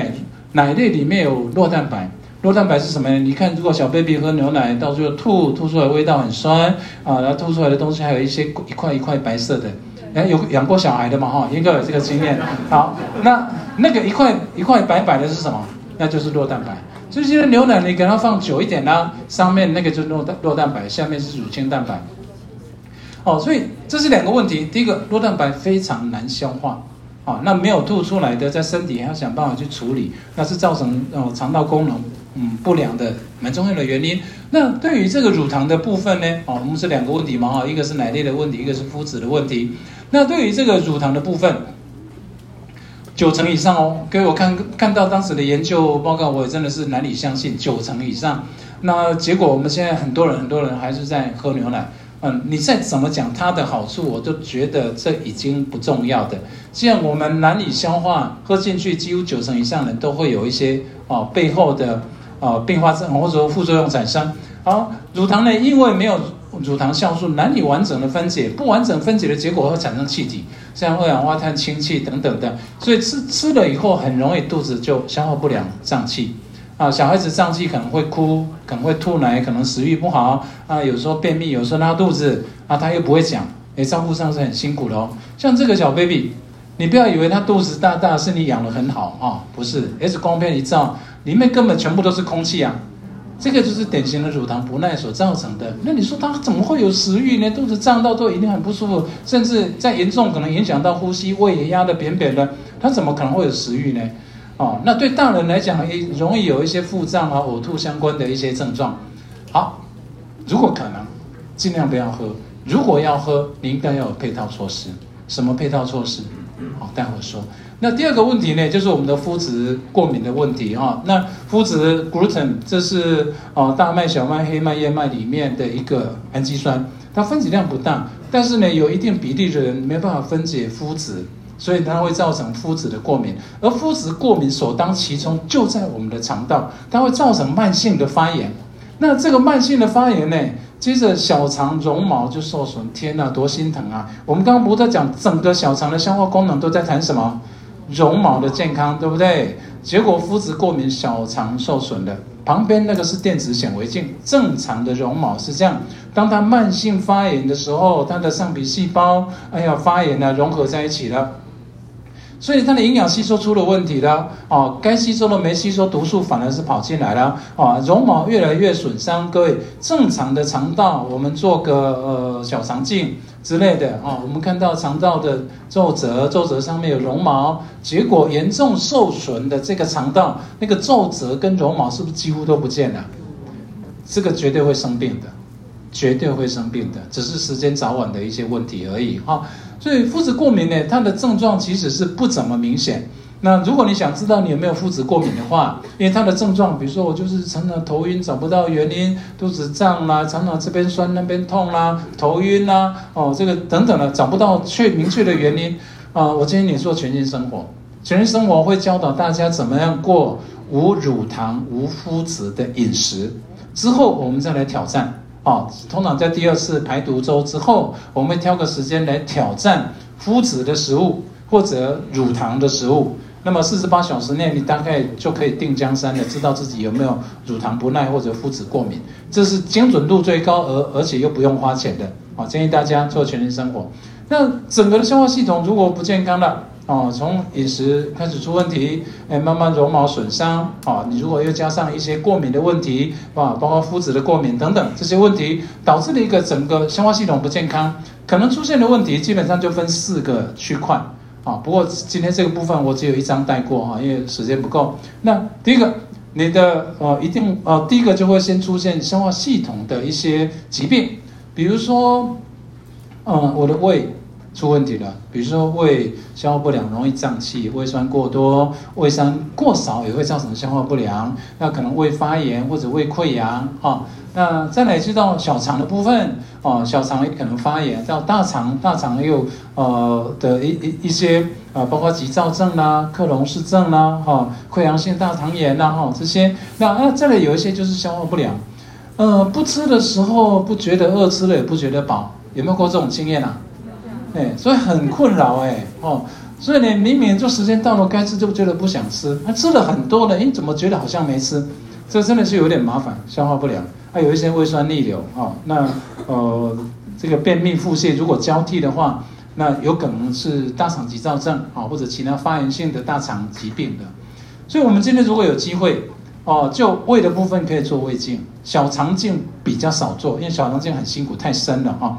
奶类里面有酪蛋白，酪蛋白是什么呢？你看，如果小 baby 喝牛奶，到最后吐吐出来味道很酸啊，然后吐出来的东西还有一些一块一块白色的。哎，有养过小孩的嘛？哈，应该有这个经验。好，那那个一块一块白白的是什么？那就是酪蛋白。所以现在牛奶你给它放久一点啦，上面那个就是酪蛋酪蛋白，下面是乳清蛋白。哦，所以这是两个问题。第一个，酪蛋白非常难消化，哦，那没有吐出来的，在身体还要想办法去处理，那是造成哦肠道功能嗯不良的蛮重要的原因。那对于这个乳糖的部分呢，哦，我们是两个问题嘛，哈，一个是奶类的问题，一个是麸质的问题。那对于这个乳糖的部分。九成以上哦，各位，我看看到当时的研究报告，我也真的是难以相信，九成以上。那结果，我们现在很多人，很多人还是在喝牛奶。嗯，你再怎么讲它的好处，我都觉得这已经不重要的。既然我们难以消化，喝进去几乎九成以上人都会有一些哦背后的哦并发症或者说副作用产生。好，乳糖呢，因为没有。乳糖酵素难以完整的分解，不完整分解的结果会产生气体，像二氧化碳氢气等等的，所以吃吃了以后很容易肚子就消化不良、胀气。啊，小孩子胀气可能会哭，可能会吐奶，可能食欲不好啊，有时候便秘，有时候拉肚子啊，他又不会讲，哎，照顾上是很辛苦的哦。像这个小 baby，你不要以为他肚子大大是你养的很好啊，不是，X 光片一照，里面根本全部都是空气啊。这个就是典型的乳糖不耐所造成的。那你说他怎么会有食欲呢？肚子胀到都一定很不舒服，甚至再严重可能影响到呼吸，胃也压得扁扁的，他怎么可能会有食欲呢？哦，那对大人来讲也容易有一些腹胀啊、呕吐相关的一些症状。好，如果可能，尽量不要喝。如果要喝，你应该要有配套措施。什么配套措施？好，待会说。那第二个问题呢，就是我们的麸质过敏的问题哈。那麸质 gluten 这是哦大麦、小麦、黑麦、燕麦里面的一个氨基酸，它分子量不大，但是呢有一定比例的人没办法分解麸质，所以它会造成麸质的过敏。而麸质过敏首当其冲就在我们的肠道，它会造成慢性的发炎。那这个慢性的发炎呢？接着小肠绒毛就受损，天哪，多心疼啊！我们刚刚不在讲整个小肠的消化功能都在谈什么？绒毛的健康，对不对？结果肤质过敏，小肠受损的。旁边那个是电子显微镜，正常的绒毛是这样。当它慢性发炎的时候，它的上皮细胞，哎呀，发炎了，融合在一起了。所以它的营养吸收出了问题了，哦，该吸收的没吸收，毒素反而是跑进来了，啊，绒毛越来越损伤。各位，正常的肠道，我们做个呃小肠镜，之类的啊。我们看到肠道的皱褶，皱褶上面有绒毛，结果严重受损的这个肠道，那个皱褶跟绒毛是不是几乎都不见了？这个绝对会生病的，绝对会生病的，只是时间早晚的一些问题而已哈。所以肤质过敏呢，它的症状其实是不怎么明显。那如果你想知道你有没有肤质过敏的话，因为它的症状，比如说我就是常常头晕，找不到原因，肚子胀啦，常常这边酸那边痛啦，头晕啦，哦，这个等等的找不到确明确的原因啊，我建议你做全新生活。全新生活会教导大家怎么样过无乳糖、无麸质的饮食。之后我们再来挑战啊，通常在第二次排毒周之后，我们会挑个时间来挑战麸质的食物或者乳糖的食物。那么四十八小时内，你大概就可以定江山了，知道自己有没有乳糖不耐或者肤质过敏，这是精准度最高，而而且又不用花钱的。好，建议大家做全人生活。那整个的消化系统如果不健康了，哦，从饮食开始出问题，哎，慢慢绒毛损伤，啊，你如果又加上一些过敏的问题，啊，包括肤质的过敏等等这些问题，导致了一个整个消化系统不健康，可能出现的问题基本上就分四个区块。啊，不过今天这个部分我只有一张带过哈，因为时间不够。那第一个，你的呃一定呃第一个就会先出现消化系统的一些疾病，比如说，嗯，我的胃出问题了，比如说胃消化不良，容易胀气，胃酸过多，胃酸过少也会造成消化不良，那可能胃发炎或者胃溃疡哈。那再来知道小肠的部分哦，小肠可能发炎；到大肠，大肠又呃的一一一些啊，包括急躁症啦、克隆氏症啦、哈溃疡性大肠炎啦、哈这些。那那再来有一些就是消化不良，呃，不吃的时候不觉得饿，吃了也不觉得饱，有没有过这种经验啊？哎，所以很困扰哎哦，所以呢，明明就时间到了该吃就觉得不想吃，那吃了很多了，哎，怎么觉得好像没吃？这真的是有点麻烦，消化不良。还有一些胃酸逆流啊，那呃这个便秘腹泻如果交替的话，那有可能是大肠急躁症啊，或者其他发炎性的大肠疾病的。所以，我们今天如果有机会哦，就胃的部分可以做胃镜，小肠镜比较少做，因为小肠镜很辛苦，太深了哈。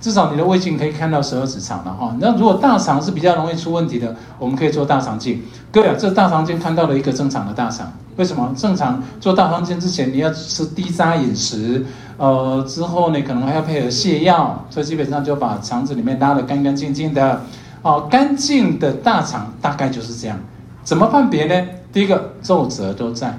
至少你的胃镜可以看到十二指肠了哈。那如果大肠是比较容易出问题的，我们可以做大肠镜。各位，这大肠镜看到了一个正常的大肠。为什么正常做大肠镜之前你要吃低渣饮食？呃，之后呢可能还要配合泻药，所以基本上就把肠子里面拉得干干净净的。哦，干净的大肠大概就是这样。怎么判别呢？第一个皱褶都在，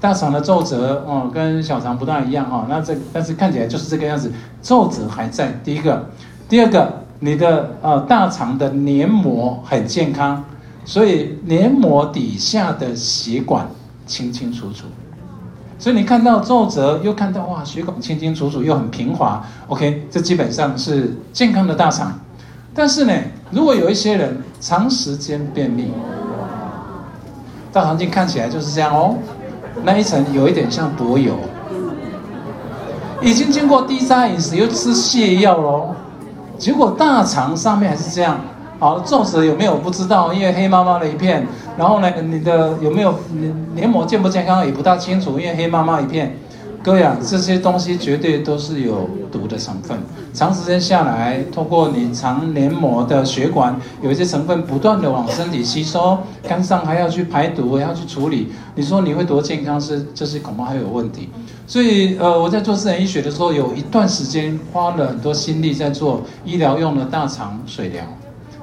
大肠的皱褶哦跟小肠不大一样哈。那这但是看起来就是这个样子，皱褶还在。第一个，第二个，你的呃大肠的黏膜很健康，所以黏膜底下的血管。清清楚楚，所以你看到皱褶，又看到哇，血管清清楚楚，又很平滑。OK，这基本上是健康的大肠。但是呢，如果有一些人长时间便秘，大肠镜看起来就是这样哦，那一层有一点像柏油，已经经过低渣饮食又吃泻药喽，结果大肠上面还是这样。好，皱褶有没有不知道，因为黑麻麻的一片。然后呢，你的有没有黏膜健不健康也不大清楚，因为黑麻麻一片。各位啊，这些东西绝对都是有毒的成分。长时间下来，通过你肠黏膜的血管，有一些成分不断的往身体吸收，肝脏还要去排毒，还要去处理。你说你会多健康？是这是恐怕还有问题。所以呃，我在做自然医学的时候，有一段时间花了很多心力在做医疗用的大肠水疗。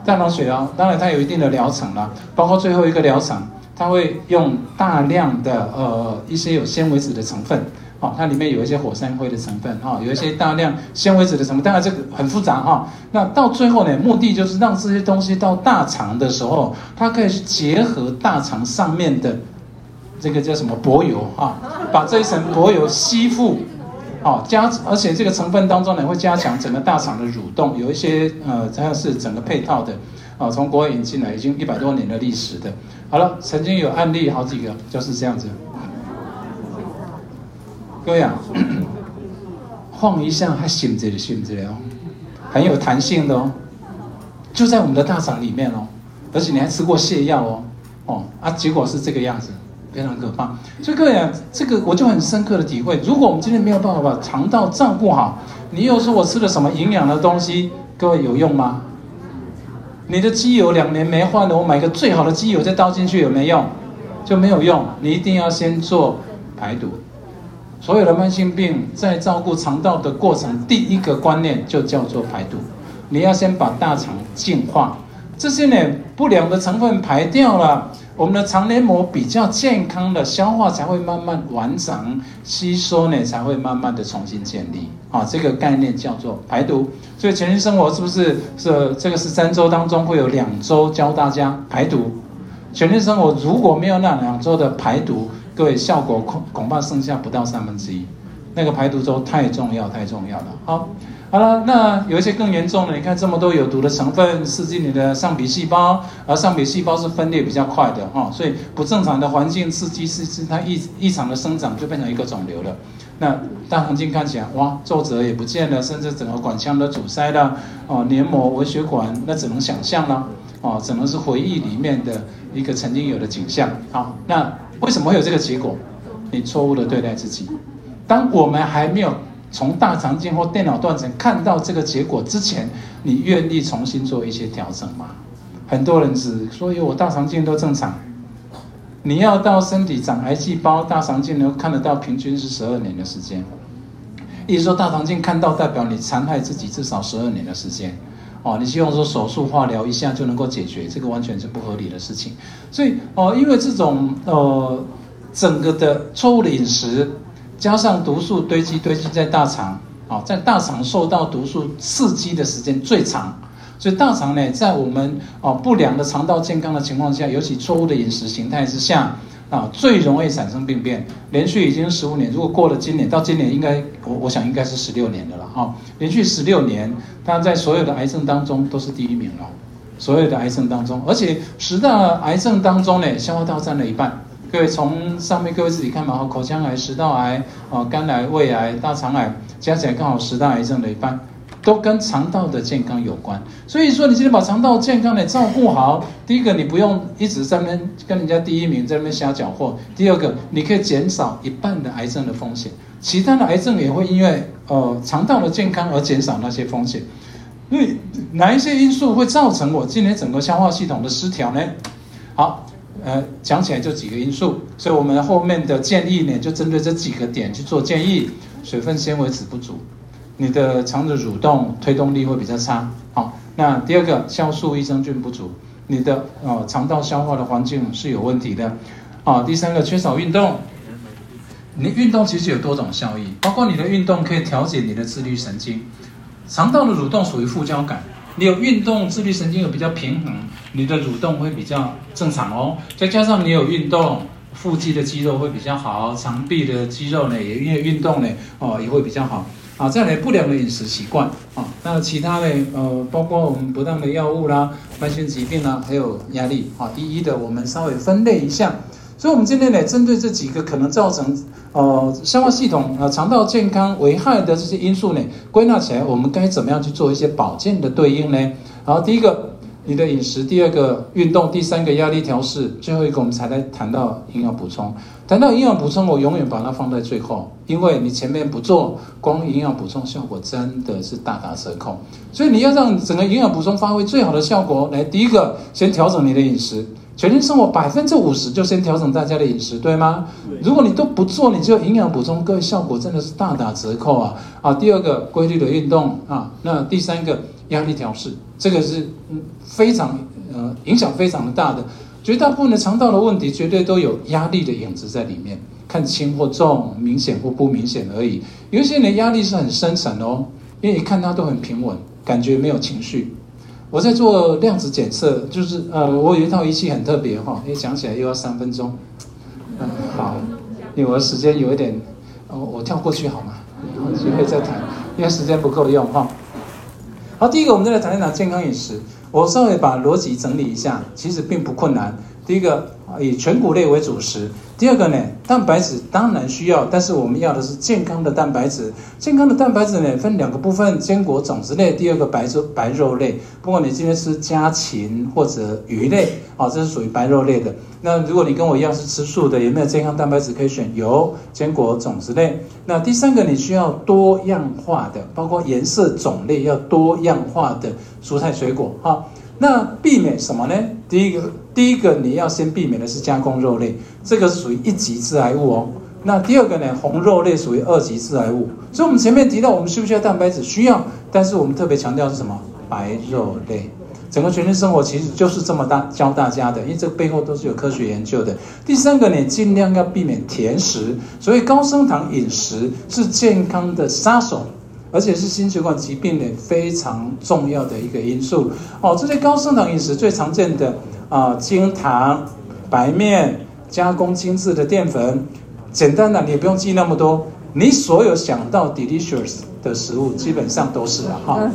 大肠水疗当然它有一定的疗程了，包括最后一个疗程，它会用大量的呃一些有纤维质的成分，好，它里面有一些火山灰的成分哈，有一些大量纤维质的成分，当然这个很复杂哈。那到最后呢，目的就是让这些东西到大肠的时候，它可以去结合大肠上面的这个叫什么柏油啊，把这一层柏油吸附。哦，加而且这个成分当中呢，会加强整个大肠的蠕动，有一些呃，它是整个配套的，啊，从国外引进来，已经一百多年的历史的。好了，曾经有案例好几个就是这样子。各位啊，晃一下还醒着的醒着的哦，很有弹性的哦，就在我们的大肠里面哦，而且你还吃过泻药哦，哦啊，结果是这个样子。非常可怕，所以各位啊，这个我就很深刻的体会。如果我们今天没有办法把肠道照顾好，你又说我吃了什么营养的东西，各位有用吗？你的机油两年没换了，我买个最好的机油再倒进去有没有用？就没有用。你一定要先做排毒。所有的慢性病在照顾肠道的过程，第一个观念就叫做排毒。你要先把大肠净化，这些呢不良的成分排掉了，我们的肠黏膜比较健康的消化才会慢慢完整，吸收呢才会慢慢的重新建立。啊，这个概念叫做排毒。所以全新生活是不是是这个是三周当中会有两周教大家排毒？全新生活如果没有那两周的排毒。各位，效果恐恐怕剩下不到三分之一，那个排毒粥太重要，太重要了。好，好了，那有一些更严重的，你看这么多有毒的成分刺激你的上皮细胞，而上皮细胞是分裂比较快的哈，所以不正常的环境刺激是是它异异常的生长，就变成一个肿瘤了。那大环境看起来哇，皱褶也不见了，甚至整个管腔都阻塞了，哦，黏膜微血管那只能想象了，哦，只能是回忆里面的一个曾经有的景象。好，那。为什么会有这个结果？你错误的对待自己。当我们还没有从大肠镜或电脑断层看到这个结果之前，你愿意重新做一些调整吗？很多人只说有我大肠镜都正常，你要到身体长癌细胞，大肠镜能看得到，平均是十二年的时间。意思说大肠镜看到代表你残害自己至少十二年的时间。哦，你希望说手术化疗一下就能够解决，这个完全是不合理的事情。所以哦，因为这种呃整个的错误的饮食，加上毒素堆积堆积在大肠，啊，在大肠受到毒素刺激的时间最长，所以大肠呢，在我们哦不良的肠道健康的情况下，尤其错误的饮食形态之下。啊，最容易产生病变，连续已经十五年，如果过了今年，到今年应该，我我想应该是十六年的了哈。连续十六年，它在所有的癌症当中都是第一名了，所有的癌症当中，而且十大癌症当中呢，消化道占了一半。各位从上面各位自己看嘛，口腔癌、食道癌、啊肝癌、胃癌、大肠癌，加起来刚好十大癌症的一半。都跟肠道的健康有关，所以说你今天把肠道健康的照顾好，第一个你不用一直在那边跟人家第一名在那边瞎搅和，第二个你可以减少一半的癌症的风险，其他的癌症也会因为呃肠道的健康而减少那些风险。所以哪一些因素会造成我今天整个消化系统的失调呢？好，呃，讲起来就几个因素，所以我们后面的建议呢就针对这几个点去做建议，水分纤维质不足。你的肠子蠕动推动力会比较差，好，那第二个酵素益生菌不足，你的呃肠道消化的环境是有问题的，啊，第三个缺少运动，你运动其实有多种效益，包括你的运动可以调节你的自律神经，肠道的蠕动属于副交感，你有运动自律神经有比较平衡，你的蠕动会比较正常哦，再加上你有运动，腹肌的肌肉会比较好，肠壁的肌肉呢也因为运动呢哦也会比较好。啊，再来不良的饮食习惯啊，那其他的呃，包括我们不当的药物啦、慢性疾病啦，还有压力啊，第一的我们稍微分类一下。所以，我们今天呢，针对这几个可能造成呃消化系统呃肠道健康危害的这些因素呢，归纳起来，我们该怎么样去做一些保健的对应呢？好，第一个。你的饮食，第二个运动，第三个压力调试，最后一个我们才来谈到营养补充。谈到营养补充，我永远把它放在最后，因为你前面不做，光营养补充效果真的是大打折扣。所以你要让整个营养补充发挥最好的效果，来第一个先调整你的饮食，全天生活百分之五十就先调整大家的饮食，对吗？如果你都不做，你就营养补充，各位效果真的是大打折扣啊！啊，第二个规律的运动啊，那第三个。压力调试，这个是嗯非常呃影响非常的大的，绝大部分的肠道的问题绝对都有压力的影子在里面，看轻或重，明显或不明显而已。有些人压力是很深沉哦，因为你看他都很平稳，感觉没有情绪。我在做量子检测，就是呃我有一套仪器很特别哈，一讲起来又要三分钟，嗯好，因为我的时间有一点，我跳过去好吗？机会再谈，因为时间不够用哈。好，第一个我们再来谈一谈健康饮食。我稍微把逻辑整理一下，其实并不困难。第一个以全谷类为主食，第二个呢，蛋白质当然需要，但是我们要的是健康的蛋白质。健康的蛋白质呢，分两个部分：坚果、种子类，第二个白肉白肉类。不管你今天吃家禽或者鱼类，啊，这是属于白肉类的。那如果你跟我一样是吃素的，有没有健康蛋白质可以选？有，坚果、种子类。那第三个你需要多样化的，包括颜色、种类要多样化的蔬菜水果，哈。那避免什么呢？第一个，第一个你要先避免的是加工肉类，这个是属于一级致癌物哦。那第二个呢，红肉类属于二级致癌物。所以，我们前面提到，我们需不需要蛋白质？需要，但是我们特别强调是什么？白肉类。整个全新生活其实就是这么大教大家的，因为这个背后都是有科学研究的。第三个呢，尽量要避免甜食，所以高升糖饮食是健康的杀手。而且是心血管疾病的非常重要的一个因素哦。这些高升糖饮食最常见的啊，精糖、白面、加工精致的淀粉。简单的，你也不用记那么多。你所有想到 delicious 的食物，基本上都是啊哈。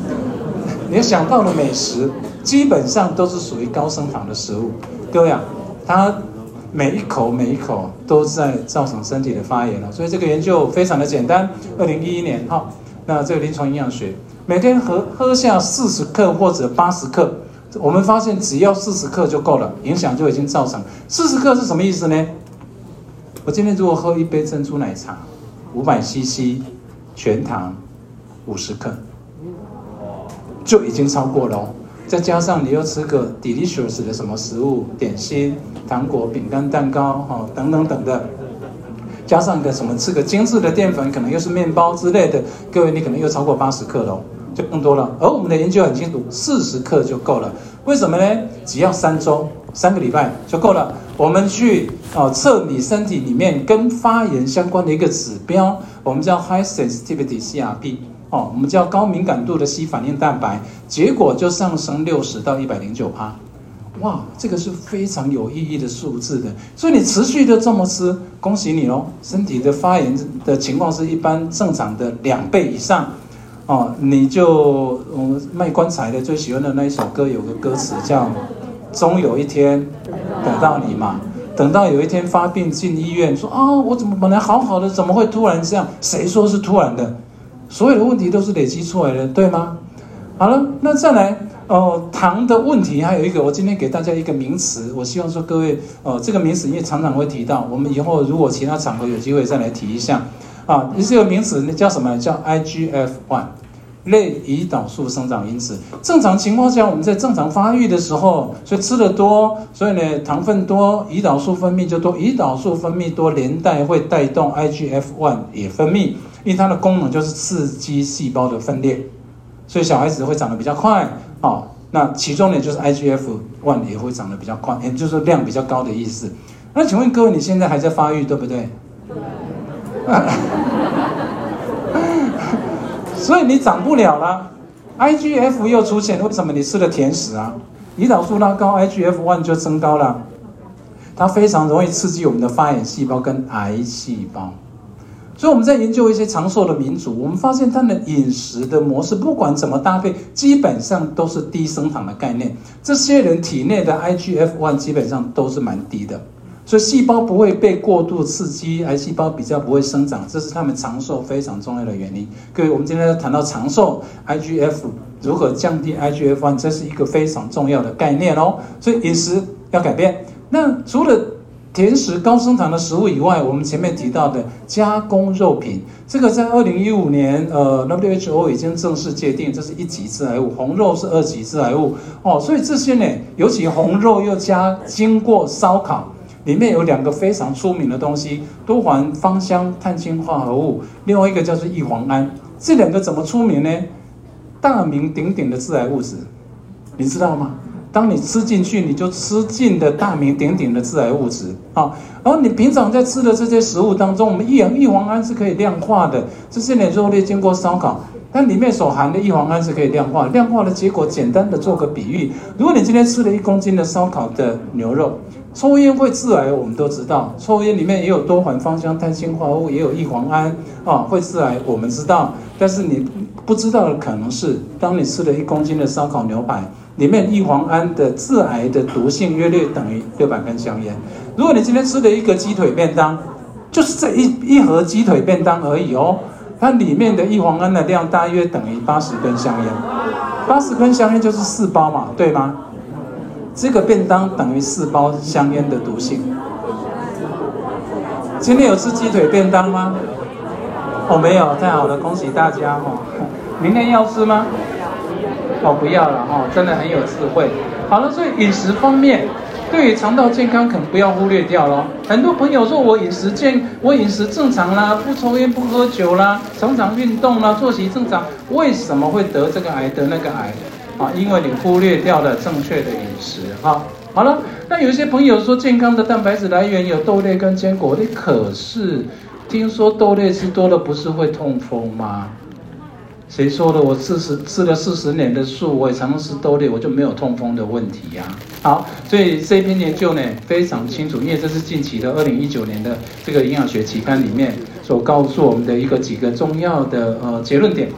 你想到的美食，基本上都是属于高升糖的食物。各位啊，它每一口每一口都在造成身体的发炎了。所以这个研究非常的简单。二零一一年哈。那这个临床营养学，每天喝喝下四十克或者八十克，我们发现只要四十克就够了，影响就已经造成。四十克是什么意思呢？我今天如果喝一杯珍珠奶茶，五百 CC，全糖五十克，就已经超过了哦。再加上你又吃个 delicious 的什么食物，点心、糖果、饼干、蛋糕，哈，等等等的。加上个什么，吃个精致的淀粉，可能又是面包之类的，各位你可能又超过八十克了，就更多了。而我们的研究很清楚，四十克就够了。为什么呢？只要三周、三个礼拜就够了。我们去哦测你身体里面跟发炎相关的一个指标，我们叫 High Sensitivity CRP 哦，我们叫高敏感度的 C 反应蛋白，结果就上升六十到一百零九帕。哇，这个是非常有意义的数字的，所以你持续的这么吃，恭喜你哦，身体的发炎的情况是一般正常的两倍以上，哦，你就我卖棺材的最喜欢的那一首歌有个歌词叫“终有一天等到你嘛”，等到有一天发病进医院，说啊，我怎么本来好好的，怎么会突然这样？谁说是突然的？所有的问题都是累积出来的，对吗？好了，那再来。哦，糖的问题还有一个，我今天给大家一个名词，我希望说各位，哦，这个名词因为常常会提到，我们以后如果其他场合有机会再来提一下，啊，这个名词那叫什么？叫 IGF one，类胰岛素生长因子。正常情况下，我们在正常发育的时候，所以吃的多，所以呢糖分多，胰岛素分泌就多，胰岛素分泌多，连带会带动 IGF one 也分泌，因为它的功能就是刺激细胞的分裂，所以小孩子会长得比较快。好，那其中呢，就是 IGF one 也会长得比较快，也就是说量比较高的意思。那请问各位，你现在还在发育，对不对？所以你长不了了，IGF 又出现，为什么？你吃了甜食啊，胰岛素拉高，IGF one 就升高了，它非常容易刺激我们的发炎细胞跟癌细胞。所以我们在研究一些长寿的民族，我们发现他们饮食的模式，不管怎么搭配，基本上都是低升糖的概念。这些人体内的 IGF-1 基本上都是蛮低的，所以细胞不会被过度刺激，癌细胞比较不会生长，这是他们长寿非常重要的原因。各位，我们今天要谈到长寿，IGF 如何降低 IGF-1，这是一个非常重要的概念哦。所以饮食要改变。那除了甜食、高升糖的食物以外，我们前面提到的加工肉品，这个在二零一五年，呃，WHO 已经正式界定，这是一级致癌物，红肉是二级致癌物哦。所以这些呢，尤其红肉又加经过烧烤，里面有两个非常出名的东西：多环芳香碳氢化合物，另外一个叫做异磺胺。这两个怎么出名呢？大名鼎鼎的致癌物质，你知道吗？当你吃进去，你就吃进的大名鼎鼎的致癌物质啊。然后你平常在吃的这些食物当中，我们异异磺胺是可以量化的。这些你肉类经过烧烤，它里面所含的异磺胺是可以量化。量化的结果，简单的做个比喻：如果你今天吃了一公斤的烧烤的牛肉，抽烟会致癌，我们都知道，抽烟里面也有多环芳香碳氢化物，也有异磺胺啊，会致癌，我们知道。但是你不知道的可能是，当你吃了一公斤的烧烤牛排。里面异黄胺的致癌的毒性约略等于六百根香烟。如果你今天吃了一个鸡腿便当，就是这一一盒鸡腿便当而已哦，它里面的异黄胺的量大约等于八十根香烟，八十根香烟就是四包嘛，对吗？这个便当等于四包香烟的毒性。今天有吃鸡腿便当吗？哦，没有，太好了，恭喜大家哦！明天要吃吗？哦，不要了哈，真的很有智慧。好了，所以饮食方面，对于肠道健康，可能不要忽略掉咯。很多朋友说我饮食健，我饮食正常啦，不抽烟不喝酒啦，常常运动啦，作息正常，为什么会得这个癌得那个癌？啊，因为你忽略掉了正确的饮食哈。好了，那有一些朋友说健康的蛋白质来源有豆类跟坚果类，可是。听说豆类吃多了不是会痛风吗？谁说的？我四十吃了四十年的素，我也常常吃豆类，我就没有痛风的问题呀。好，所以这篇研究呢非常清楚，因为这是近期的二零一九年的这个营养学期刊里面所告诉我们的一个几个重要的呃结论点。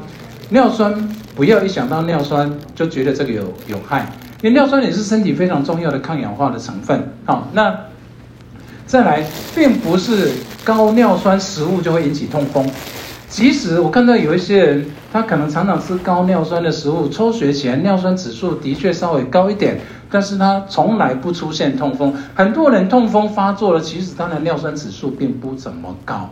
尿酸不要一想到尿酸就觉得这个有有害，因为尿酸也是身体非常重要的抗氧化的成分。好，那。再来，并不是高尿酸食物就会引起痛风。即使我看到有一些人，他可能常常吃高尿酸的食物，抽血前尿酸指数的确稍微高一点，但是他从来不出现痛风。很多人痛风发作了，其实他的尿酸指数并不怎么高。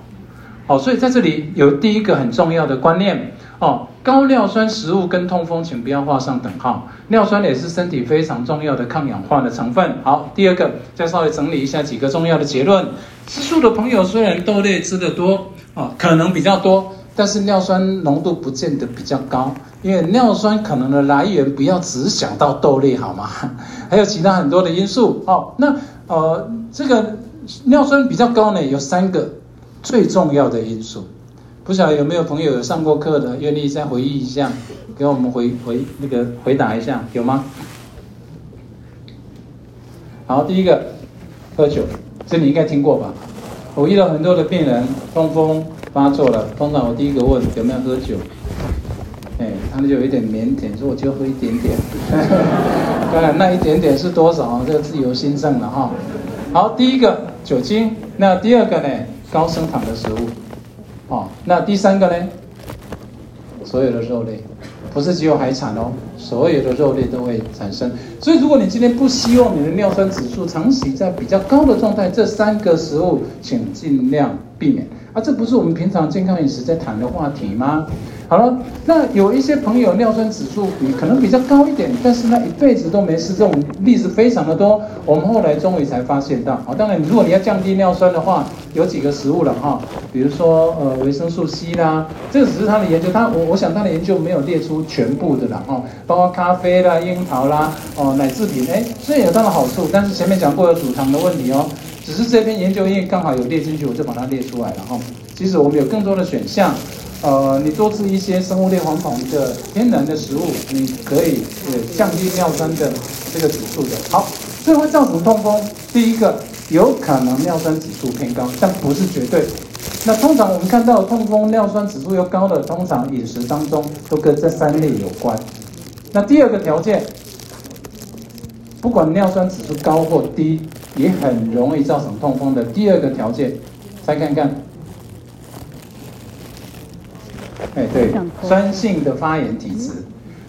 好，所以在这里有第一个很重要的观念哦，高尿酸食物跟痛风请不要画上等号。尿酸也是身体非常重要的抗氧化的成分。好，第二个再稍微整理一下几个重要的结论。吃素的朋友虽然豆类吃的多哦，可能比较多，但是尿酸浓度不见得比较高，因为尿酸可能的来源不要只想到豆类好吗？还有其他很多的因素。哦，那呃这个尿酸比较高呢，有三个。最重要的因素，不晓得有没有朋友有上过课的，愿意再回忆一下，给我们回回那个回答一下，有吗？好，第一个，喝酒，这你应该听过吧？我遇到很多的病人痛风发作了，通常我第一个问有没有喝酒，哎，他们就有一点腼腆，说我就喝一点点，当然那一点点是多少，这个自由心证了哈。好，第一个酒精，那第二个呢？高升糖的食物，哦，那第三个呢？所有的肉类，不是只有海产哦，所有的肉类都会产生。所以，如果你今天不希望你的尿酸指数长期在比较高的状态，这三个食物请尽量避免。啊，这不是我们平常健康饮食在谈的话题吗？好了，那有一些朋友尿酸指数比可能比较高一点，但是他一辈子都没事，这种例子非常的多。我们后来终于才发现到，好，当然如果你要降低尿酸的话，有几个食物了哈，比如说呃维生素 C 啦，这只是他的研究，他我我想他的研究没有列出全部的啦哈，包括咖啡啦、樱桃啦、哦奶制品，哎，虽然有它的好处，但是前面讲过有阻糖的问题哦，只是这篇研究因为刚好有列进去，我就把它列出来了哈。其实我们有更多的选项。呃，你多吃一些生物类黄酮的天然的食物，你可以呃降低尿酸的这个指数的。好，这会造成痛风。第一个，有可能尿酸指数偏高，但不是绝对。那通常我们看到痛风尿酸指数又高的，通常饮食当中都跟这三类有关。那第二个条件，不管尿酸指数高或低，也很容易造成痛风的。第二个条件，再看看。哎，对，酸性的发炎体质，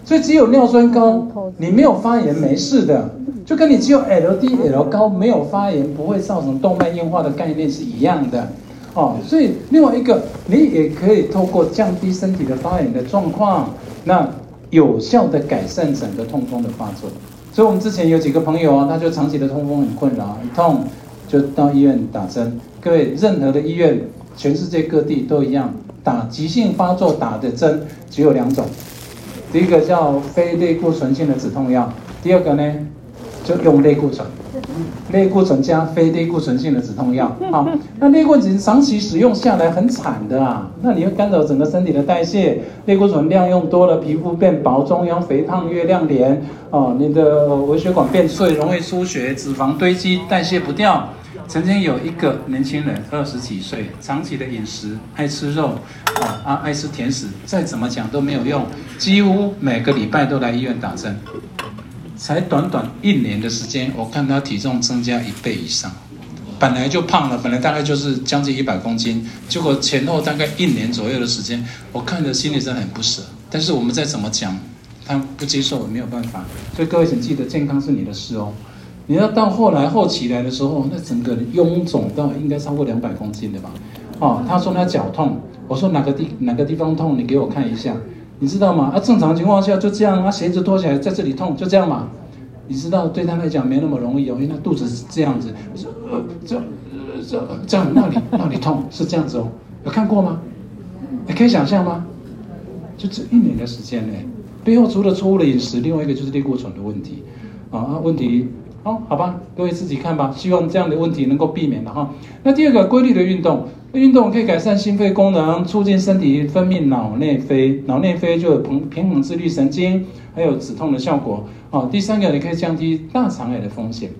所以只有尿酸高，你没有发炎没事的，就跟你只有 LDL 高没有发炎不会造成动脉硬化的概念是一样的，哦，所以另外一个你也可以透过降低身体的发炎的状况，那有效的改善整个痛风的发作。所以我们之前有几个朋友啊，他就长期的痛风很困扰，一痛就到医院打针。各位，任何的医院，全世界各地都一样。打急性发作打的针只有两种，第一个叫非类固醇性的止痛药，第二个呢就用类固醇，类固醇加非类固醇性的止痛药。好，那类固醇长期使用下来很惨的啊，那你会干扰整个身体的代谢，类固醇量用多了，皮肤变薄，中央肥胖，月亮脸，哦，你的微血管变脆，容易出血，脂肪堆积，代谢不掉。曾经有一个年轻人，二十几岁，长期的饮食爱吃肉，啊啊爱吃甜食，再怎么讲都没有用，几乎每个礼拜都来医院打针，才短短一年的时间，我看他体重增加一倍以上，本来就胖了，本来大概就是将近一百公斤，结果前后大概一年左右的时间，我看着心里真的很不舍。但是我们再怎么讲，他不接受，没有办法。所以各位请记得，健康是你的事哦。你要到后来后期来的时候，那整个臃肿到应该超过两百公斤的吧？哦，他说他脚痛，我说哪个地哪个地方痛，你给我看一下。你知道吗？啊，正常情况下就这样啊，鞋子脱起来在这里痛，就这样嘛。你知道对他来讲没那么容易哦，因为他肚子是这样子，呃，这这这样那里那里痛是这样子哦，有看过吗？你可以想象吗？就这一年的时间呢，背后除了错误的饮食，另外一个就是类固醇的问题啊，问题。哦，好吧，各位自己看吧。希望这样的问题能够避免了哈。那第二个，规律的运动，运动可以改善心肺功能，促进身体分泌脑内啡，脑内啡就有平平衡自律神经，还有止痛的效果。哦，第三个，你可以降低大肠癌的风险。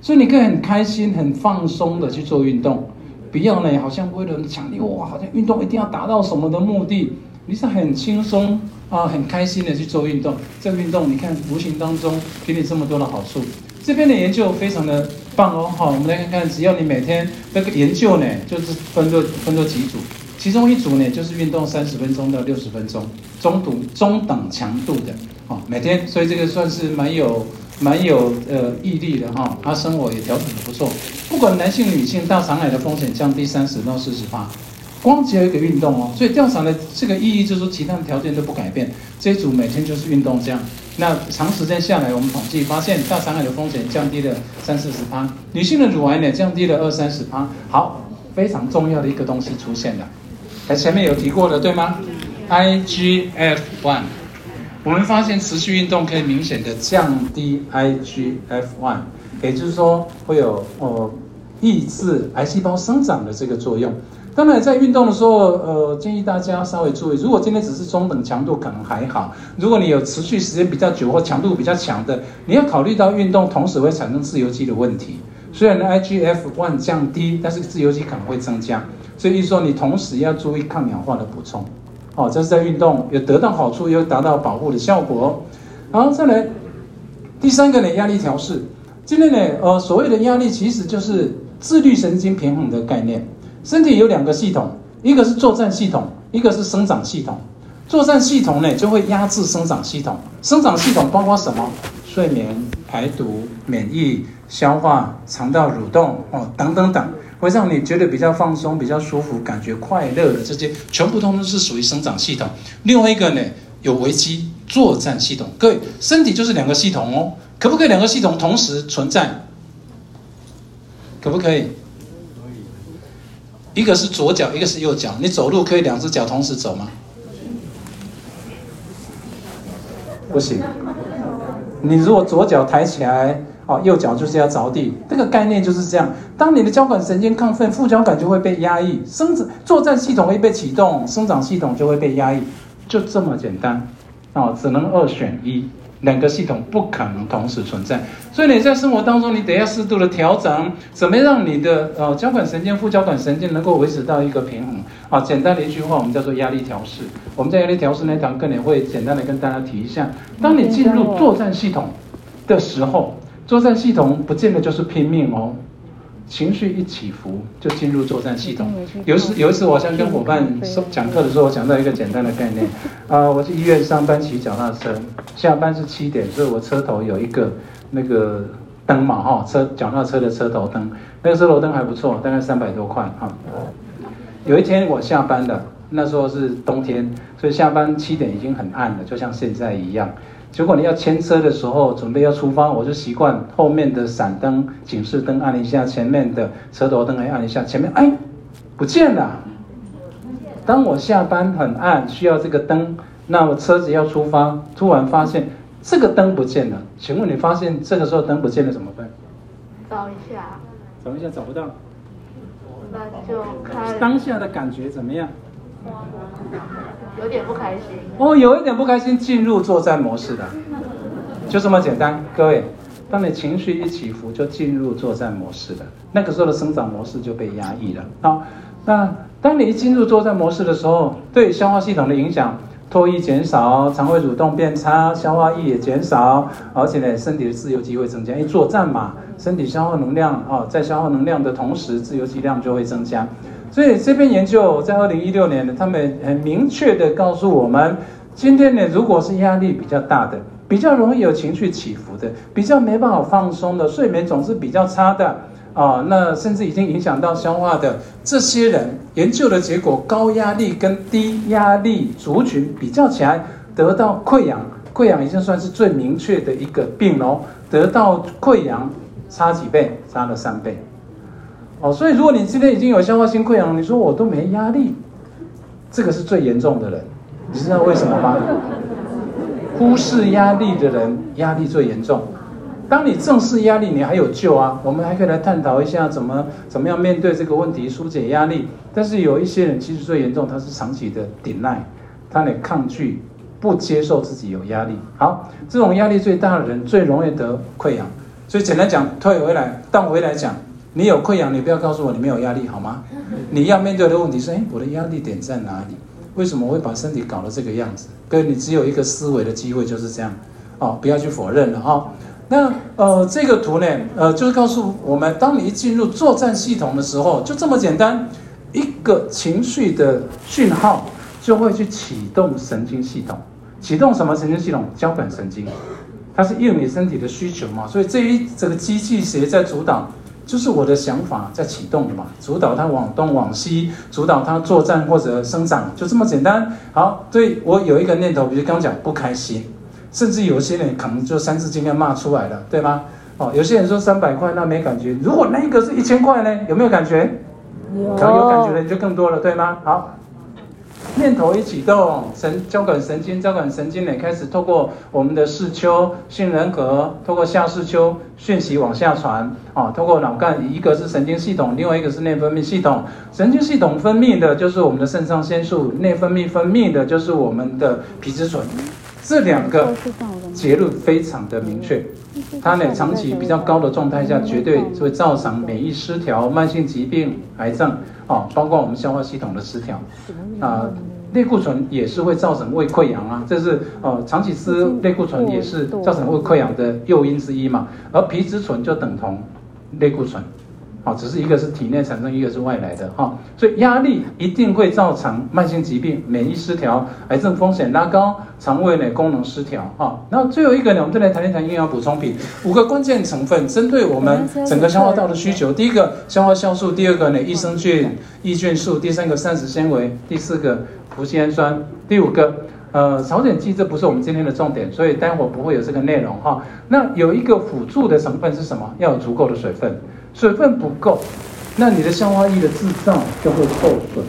所以你可以很开心、很放松的去做运动，不要呢，好像为了强烈哇，好像运动一定要达到什么的目的，你是很轻松。啊，很开心的去做运动，这个运动你看无形当中给你这么多的好处。这边的研究非常的棒哦，好，我们来看看，只要你每天这个研究呢，就是分作分作几组，其中一组呢就是运动三十分钟到六十分钟，中度中等强度的，哦，每天，所以这个算是蛮有蛮有呃毅力的哈，他生活也调整的不错，不管男性女性，大肠癌的风险降低三十到四十八。光只有一个运动哦，所以调查的这个意义就是说，其他的条件都不改变，这一组每天就是运动这样。那长时间下来，我们统计发现，大肠癌的风险降低了三四十趴，女性的乳癌呢降低了二三十趴。好，非常重要的一个东西出现了，在前面有提过的，对吗？IGF one，我们发现持续运动可以明显的降低 IGF one，也就是说会有哦抑制癌细胞生长的这个作用。当然，在运动的时候，呃，建议大家稍微注意。如果今天只是中等强度，可能还好；如果你有持续时间比较久或强度比较强的，你要考虑到运动同时会产生自由基的问题。虽然呢，IGF one 降低，但是自由基可能会增加。所以说，你同时要注意抗氧化的补充。哦，这是在运动有得到好处，又达到保护的效果。然后，再来第三个呢，压力调试。今天呢，呃，所谓的压力其实就是自律神经平衡的概念。身体有两个系统，一个是作战系统，一个是生长系统。作战系统呢，就会压制生长系统。生长系统包括什么？睡眠、排毒、免疫、消化、肠道蠕动哦，等等等，会让你觉得比较放松、比较舒服、感觉快乐的这些，全部通通是属于生长系统。另外一个呢，有危机作战系统。各位，身体就是两个系统哦，可不可以两个系统同时存在？可不可以？一个是左脚，一个是右脚。你走路可以两只脚同时走吗？不行。你如果左脚抬起来，哦，右脚就是要着地。这个概念就是这样。当你的交感神经亢奋，副交感就会被压抑，生殖作战系统会被启动，生长系统就会被压抑，就这么简单。哦，只能二选一。两个系统不可能同时存在，所以你在生活当中，你得要适度的调整，怎么让你的呃交感神经、副交感神经能够维持到一个平衡啊？简单的一句话，我们叫做压力调试。我们在压力调试那堂课里，会简单的跟大家提一下：当你进入作战系统的时候，作战系统不见得就是拼命哦。情绪一起伏，就进入作战系统。有一次，有一次，我想跟伙伴讲课的时候，我讲到一个简单的概念。啊，我去医院上班骑脚踏车，下班是七点，所以我车头有一个那个灯嘛，哈，车脚踏车的车头灯，那个车头灯还不错，大概三百多块哈。有一天我下班了，那时候是冬天，所以下班七点已经很暗了，就像现在一样。结果你要牵车的时候，准备要出发，我就习惯后面的闪灯、警示灯按一下，前面的车头灯也按一下，前面哎不见了。当我下班很暗，需要这个灯，那我车子要出发，突然发现这个灯不见了。请问你发现这个时候灯不见了怎么办？找一下。找一下找不到。那就开。当下的感觉怎么样？有点不开心哦，有一点不开心，进入作战模式的，就这么简单。各位，当你情绪一起伏，就进入作战模式了。那个时候的生长模式就被压抑了。好，那当你一进入作战模式的时候，对消化系统的影响，唾液减少，肠胃蠕动变差，消化液也减少，而且呢，身体的自由基会增加。因为作战嘛，身体消耗能量哦，在消耗能量的同时，自由基量就会增加。所以这篇研究在二零一六年呢，他们很明确的告诉我们，今天呢，如果是压力比较大的，比较容易有情绪起伏的，比较没办法放松的，睡眠总是比较差的。啊，那甚至已经影响到消化的这些人，研究的结果，高压力跟低压力族群比较起来，得到溃疡，溃疡已经算是最明确的一个病喽。得到溃疡差几倍？差了三倍。哦，所以如果你今天已经有消化性溃疡，你说我都没压力，这个是最严重的人。你知道为什么吗？忽视压力的人，压力最严重。当你正视压力，你还有救啊！我们还可以来探讨一下怎么怎么样面对这个问题，疏解压力。但是有一些人其实最严重，他是长期的顶耐，他得抗拒，不接受自己有压力。好，这种压力最大的人最容易得溃疡。所以简单讲，退回来倒回来讲，你有溃疡，你不要告诉我你没有压力，好吗？你要面对的问题是：哎，我的压力点在哪里？为什么会把身体搞得这个样子？哥，你只有一个思维的机会，就是这样。哦，不要去否认了哈。那呃，这个图呢，呃，就是告诉我们，当你一进入作战系统的时候，就这么简单，一个情绪的讯号就会去启动神经系统，启动什么神经系统？交感神经，它是应你身体的需求嘛，所以这一这个机器谁在主导？就是我的想法在启动的嘛，主导它往东往西，主导它作战或者生长，就这么简单。好，对我有一个念头，比如刚讲不开心。甚至有些人可能就三字经要骂出来了，对吗？哦，有些人说三百块那没感觉，如果那个是一千块呢，有没有感觉？有，有感觉的人就更多了，对吗？好，念头一启动，神交感神经，交感神经也开始透过我们的视丘、杏仁核，透过下视丘讯息往下传，啊，透过脑干，一个是神经系统，另外一个是内分泌系统。神经系统分泌的就是我们的肾上腺素，内分泌分泌的就是我们的皮质醇。这两个结论非常的明确，它呢长期比较高的状态下，绝对会造成免疫失调、慢性疾病、癌症啊，包括我们消化系统的失调啊。类固醇也是会造成胃溃疡啊，这是呃长期吃类固醇也是造成胃溃疡的诱因之一嘛。而皮质醇就等同类固醇。好，只是一个是体内产生，一个是外来的哈，所以压力一定会造成慢性疾病、免疫失调、癌症风险拉高、肠胃呢功能失调哈。然后最后一个呢，我们再来谈一谈营养补充品，五个关键成分，针对我们整个消化道的需求。第一个消化酵素，第二个呢益生菌、益菌素，第三个膳食纤维，第四个脯氨酸，第五个呃朝鲜蓟，这不是我们今天的重点，所以待会不会有这个内容哈。那有一个辅助的成分是什么？要有足够的水分。水分不够，那你的消化液的制造就会受损。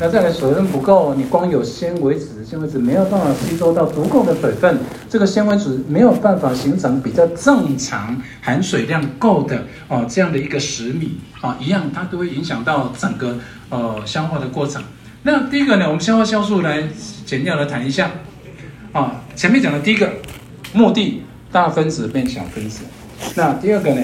那再来，水分不够，你光有纤维质，纤维质没有办法吸收到足够的水分，这个纤维质没有办法形成比较正常含水量够的哦这样的一个食米啊，一样它都会影响到整个呃消化的过程。那第一个呢，我们消化酵素来简要的谈一下啊，前面讲的第一个目的，大分子变小分子。那第二个呢？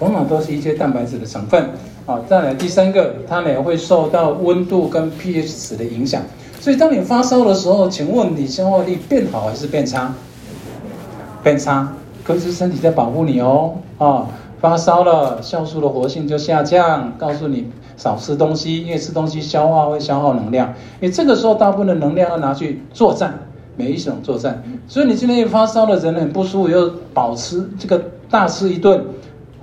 往往都是一些蛋白质的成分，啊，再来第三个，它呢会受到温度跟 pH 值的影响，所以当你发烧的时候，请问你消化力变好还是变差？变差，可是身体在保护你哦，啊，发烧了，酵素的活性就下降，告诉你少吃东西，因为吃东西消化会消耗能量，你这个时候大部分的能量要拿去作战，每一种作战，所以你今天一发烧的人很不舒服，又保持这个大吃一顿。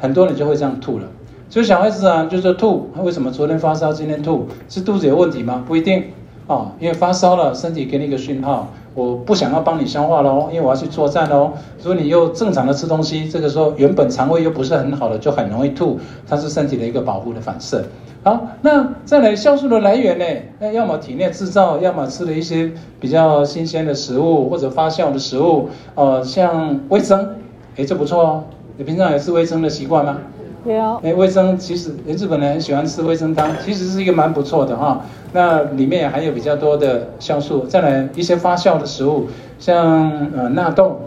很多人就会这样吐了，所以小孩子啊，就是吐，为什么昨天发烧，今天吐，是肚子有问题吗？不一定哦，因为发烧了，身体给你一个讯号，我不想要帮你消化喽，因为我要去作战喽。如果你又正常的吃东西，这个时候原本肠胃又不是很好的，就很容易吐，它是身体的一个保护的反射。好，那再来酵素的来源呢？那要么体内制造，要么吃了一些比较新鲜的食物或者发酵的食物，呃，像味增，哎，这不错哦。你平常有吃味噌的习惯吗？有。哎，味噌其实日本人很喜欢吃味噌汤，其实是一个蛮不错的哈。那里面也含有比较多的酵素。再来一些发酵的食物，像呃纳豆，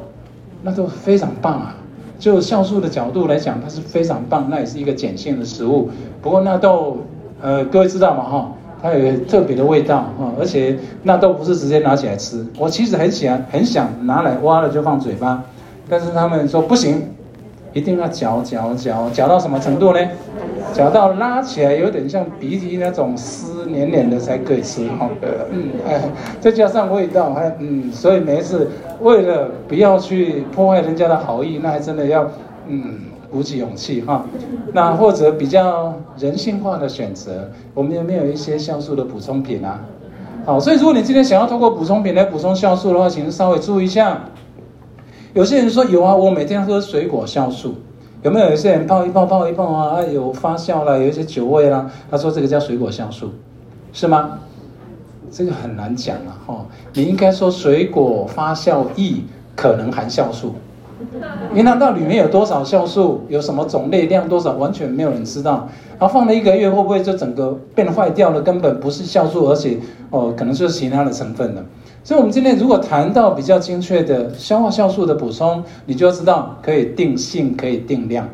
纳豆非常棒啊。就酵素的角度来讲，它是非常棒，那也是一个碱性的食物。不过纳豆，呃，各位知道吗？哈，它有特别的味道啊，而且纳豆不是直接拿起来吃。我其实很想很想拿来挖了就放嘴巴，但是他们说不行，一定要嚼嚼嚼嚼到什么程度呢？嚼到拉起来有点像鼻涕那种丝黏黏的才可以吃。哈，嗯，哎，再加上味道，还嗯，所以每一次为了不要去破坏人家的好意，那还真的要嗯。鼓起勇气哈，那或者比较人性化的选择，我们有没有一些酵素的补充品啊？好，所以如果你今天想要通过补充品来补充酵素的话，请稍微注意一下。有些人说有啊，我每天喝水果酵素，有没有？有些人泡一泡泡一泡啊，有发酵了，有一些酒味啦，他说这个叫水果酵素，是吗？这个很难讲啊，哈，你应该说水果发酵液可能含酵素。银行到里面有多少酵素，有什么种类量多少，完全没有人知道。然后放了一个月，会不会就整个变坏掉了？根本不是酵素，而且哦，可能就是其他的成分了。所以，我们今天如果谈到比较精确的消化酵素的补充，你就要知道可以定性，可以定量。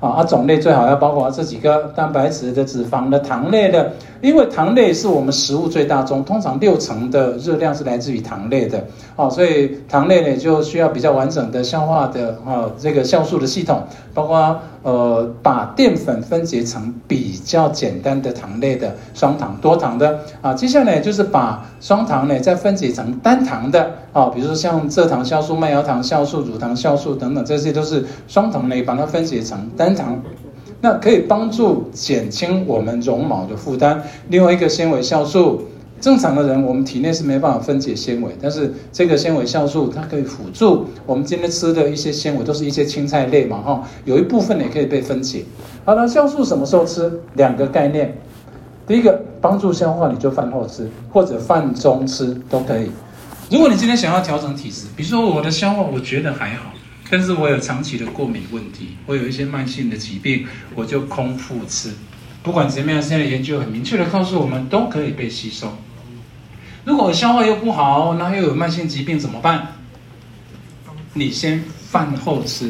啊，它种类最好要包括这几个蛋白质的、脂肪的、糖类的，因为糖类是我们食物最大宗，通常六成的热量是来自于糖类的。哦，所以糖类呢就需要比较完整的消化的啊这个酵素的系统，包括呃把淀粉分解成比较简单的糖类的双糖、多糖的啊，接下来就是把双糖呢再分解成单糖的啊，比如说像蔗糖酵素、麦芽糖酵素、乳糖酵素等等，这些都是双糖类，把它分解成单糖，那可以帮助减轻我们绒毛的负担。另外一个纤维酵素。正常的人，我们体内是没办法分解纤维，但是这个纤维酵素它可以辅助我们今天吃的一些纤维，都是一些青菜类嘛，哈，有一部分也可以被分解。好了，酵素什么时候吃？两个概念，第一个帮助消化，你就饭后吃，或者饭中吃都可以。如果你今天想要调整体质，比如说我的消化我觉得还好，但是我有长期的过敏问题，我有一些慢性的疾病，我就空腹吃。不管怎么样，现在研究很明确的告诉我们，都可以被吸收。如果消化又不好，那又有慢性疾病怎么办？你先饭后吃，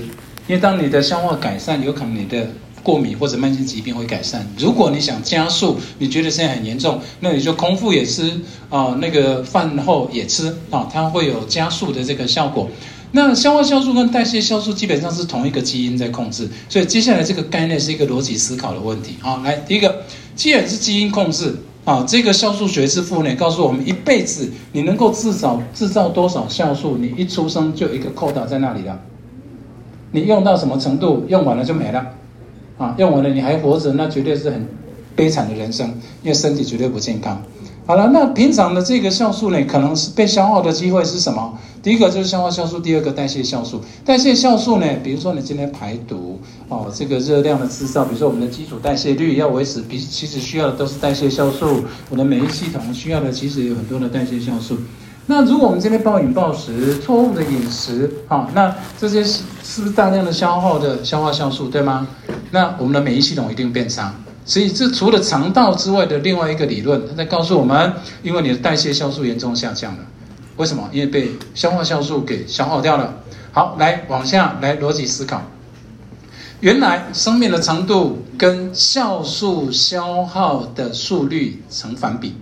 因为当你的消化改善，有可能你的过敏或者慢性疾病会改善。如果你想加速，你觉得现在很严重，那你就空腹也吃啊，那个饭后也吃啊，它会有加速的这个效果。那消化酵素跟代谢酵素基本上是同一个基因在控制，所以接下来这个概念是一个逻辑思考的问题啊。来，第一个，既然是基因控制。啊，这个酵素学之父呢，告诉我们一辈子你能够制造制造多少酵素，你一出生就一个扣打在那里了。你用到什么程度，用完了就没了。啊，用完了你还活着，那绝对是很悲惨的人生，因为身体绝对不健康。好了，那平常的这个酵素呢，可能是被消耗的机会是什么？第一个就是消化酵素，第二个代谢酵素。代谢酵素呢，比如说你今天排毒哦，这个热量的制造，比如说我们的基础代谢率要维持，比其实需要的都是代谢酵素。我的免疫系统需要的其实有很多的代谢酵素。那如果我们今天暴饮暴食、错误的饮食，好，那这些是是不是大量的消耗的消化酵素，对吗？那我们的免疫系统一定变差。所以，这除了肠道之外的另外一个理论，它在告诉我们：因为你的代谢酵素严重下降了。为什么？因为被消化酵素给消耗掉了。好，来往下来逻辑思考。原来生命的长度跟酵素消耗的速率成反比，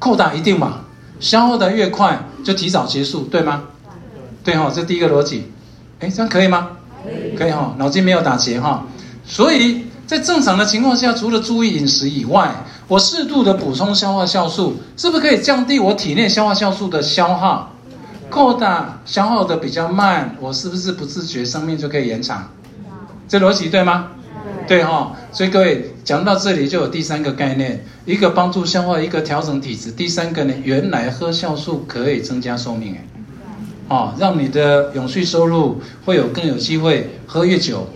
扩大一定嘛？消耗的越快，就提早结束，对吗？对哈，这第一个逻辑。哎，这样可以吗？可以，可以哈，脑筋没有打结哈。所以。在正常的情况下，除了注意饮食以外，我适度的补充消化酵素，是不是可以降低我体内消化酵素的消耗？扩大消耗的比较慢，我是不是不自觉生命就可以延长？这逻辑对吗？对哈。所以各位讲到这里就有第三个概念：一个帮助消化，一个调整体质。第三个呢，原来喝酵素可以增加寿命哎，哦，让你的永续收入会有更有机会喝越久。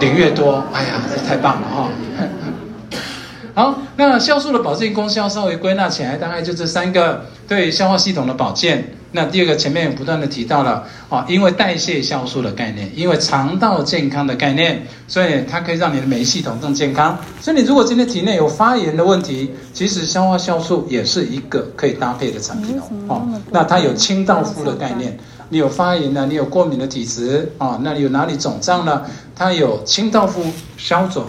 领越多，哎呀，这太棒了哈！好，那酵素的保健功效稍微归纳起来，大概就这三个：对消化系统的保健。那第二个，前面也不断的提到了啊，因为代谢酵素的概念，因为肠道健康的概念，所以它可以让你的免疫系统更健康。所以你如果今天体内有发炎的问题，其实消化酵素也是一个可以搭配的产品哦。哦，那它有清道夫的概念。你有发炎呢？你有过敏的体质啊？那你有哪里肿胀呢？它有清道夫消肿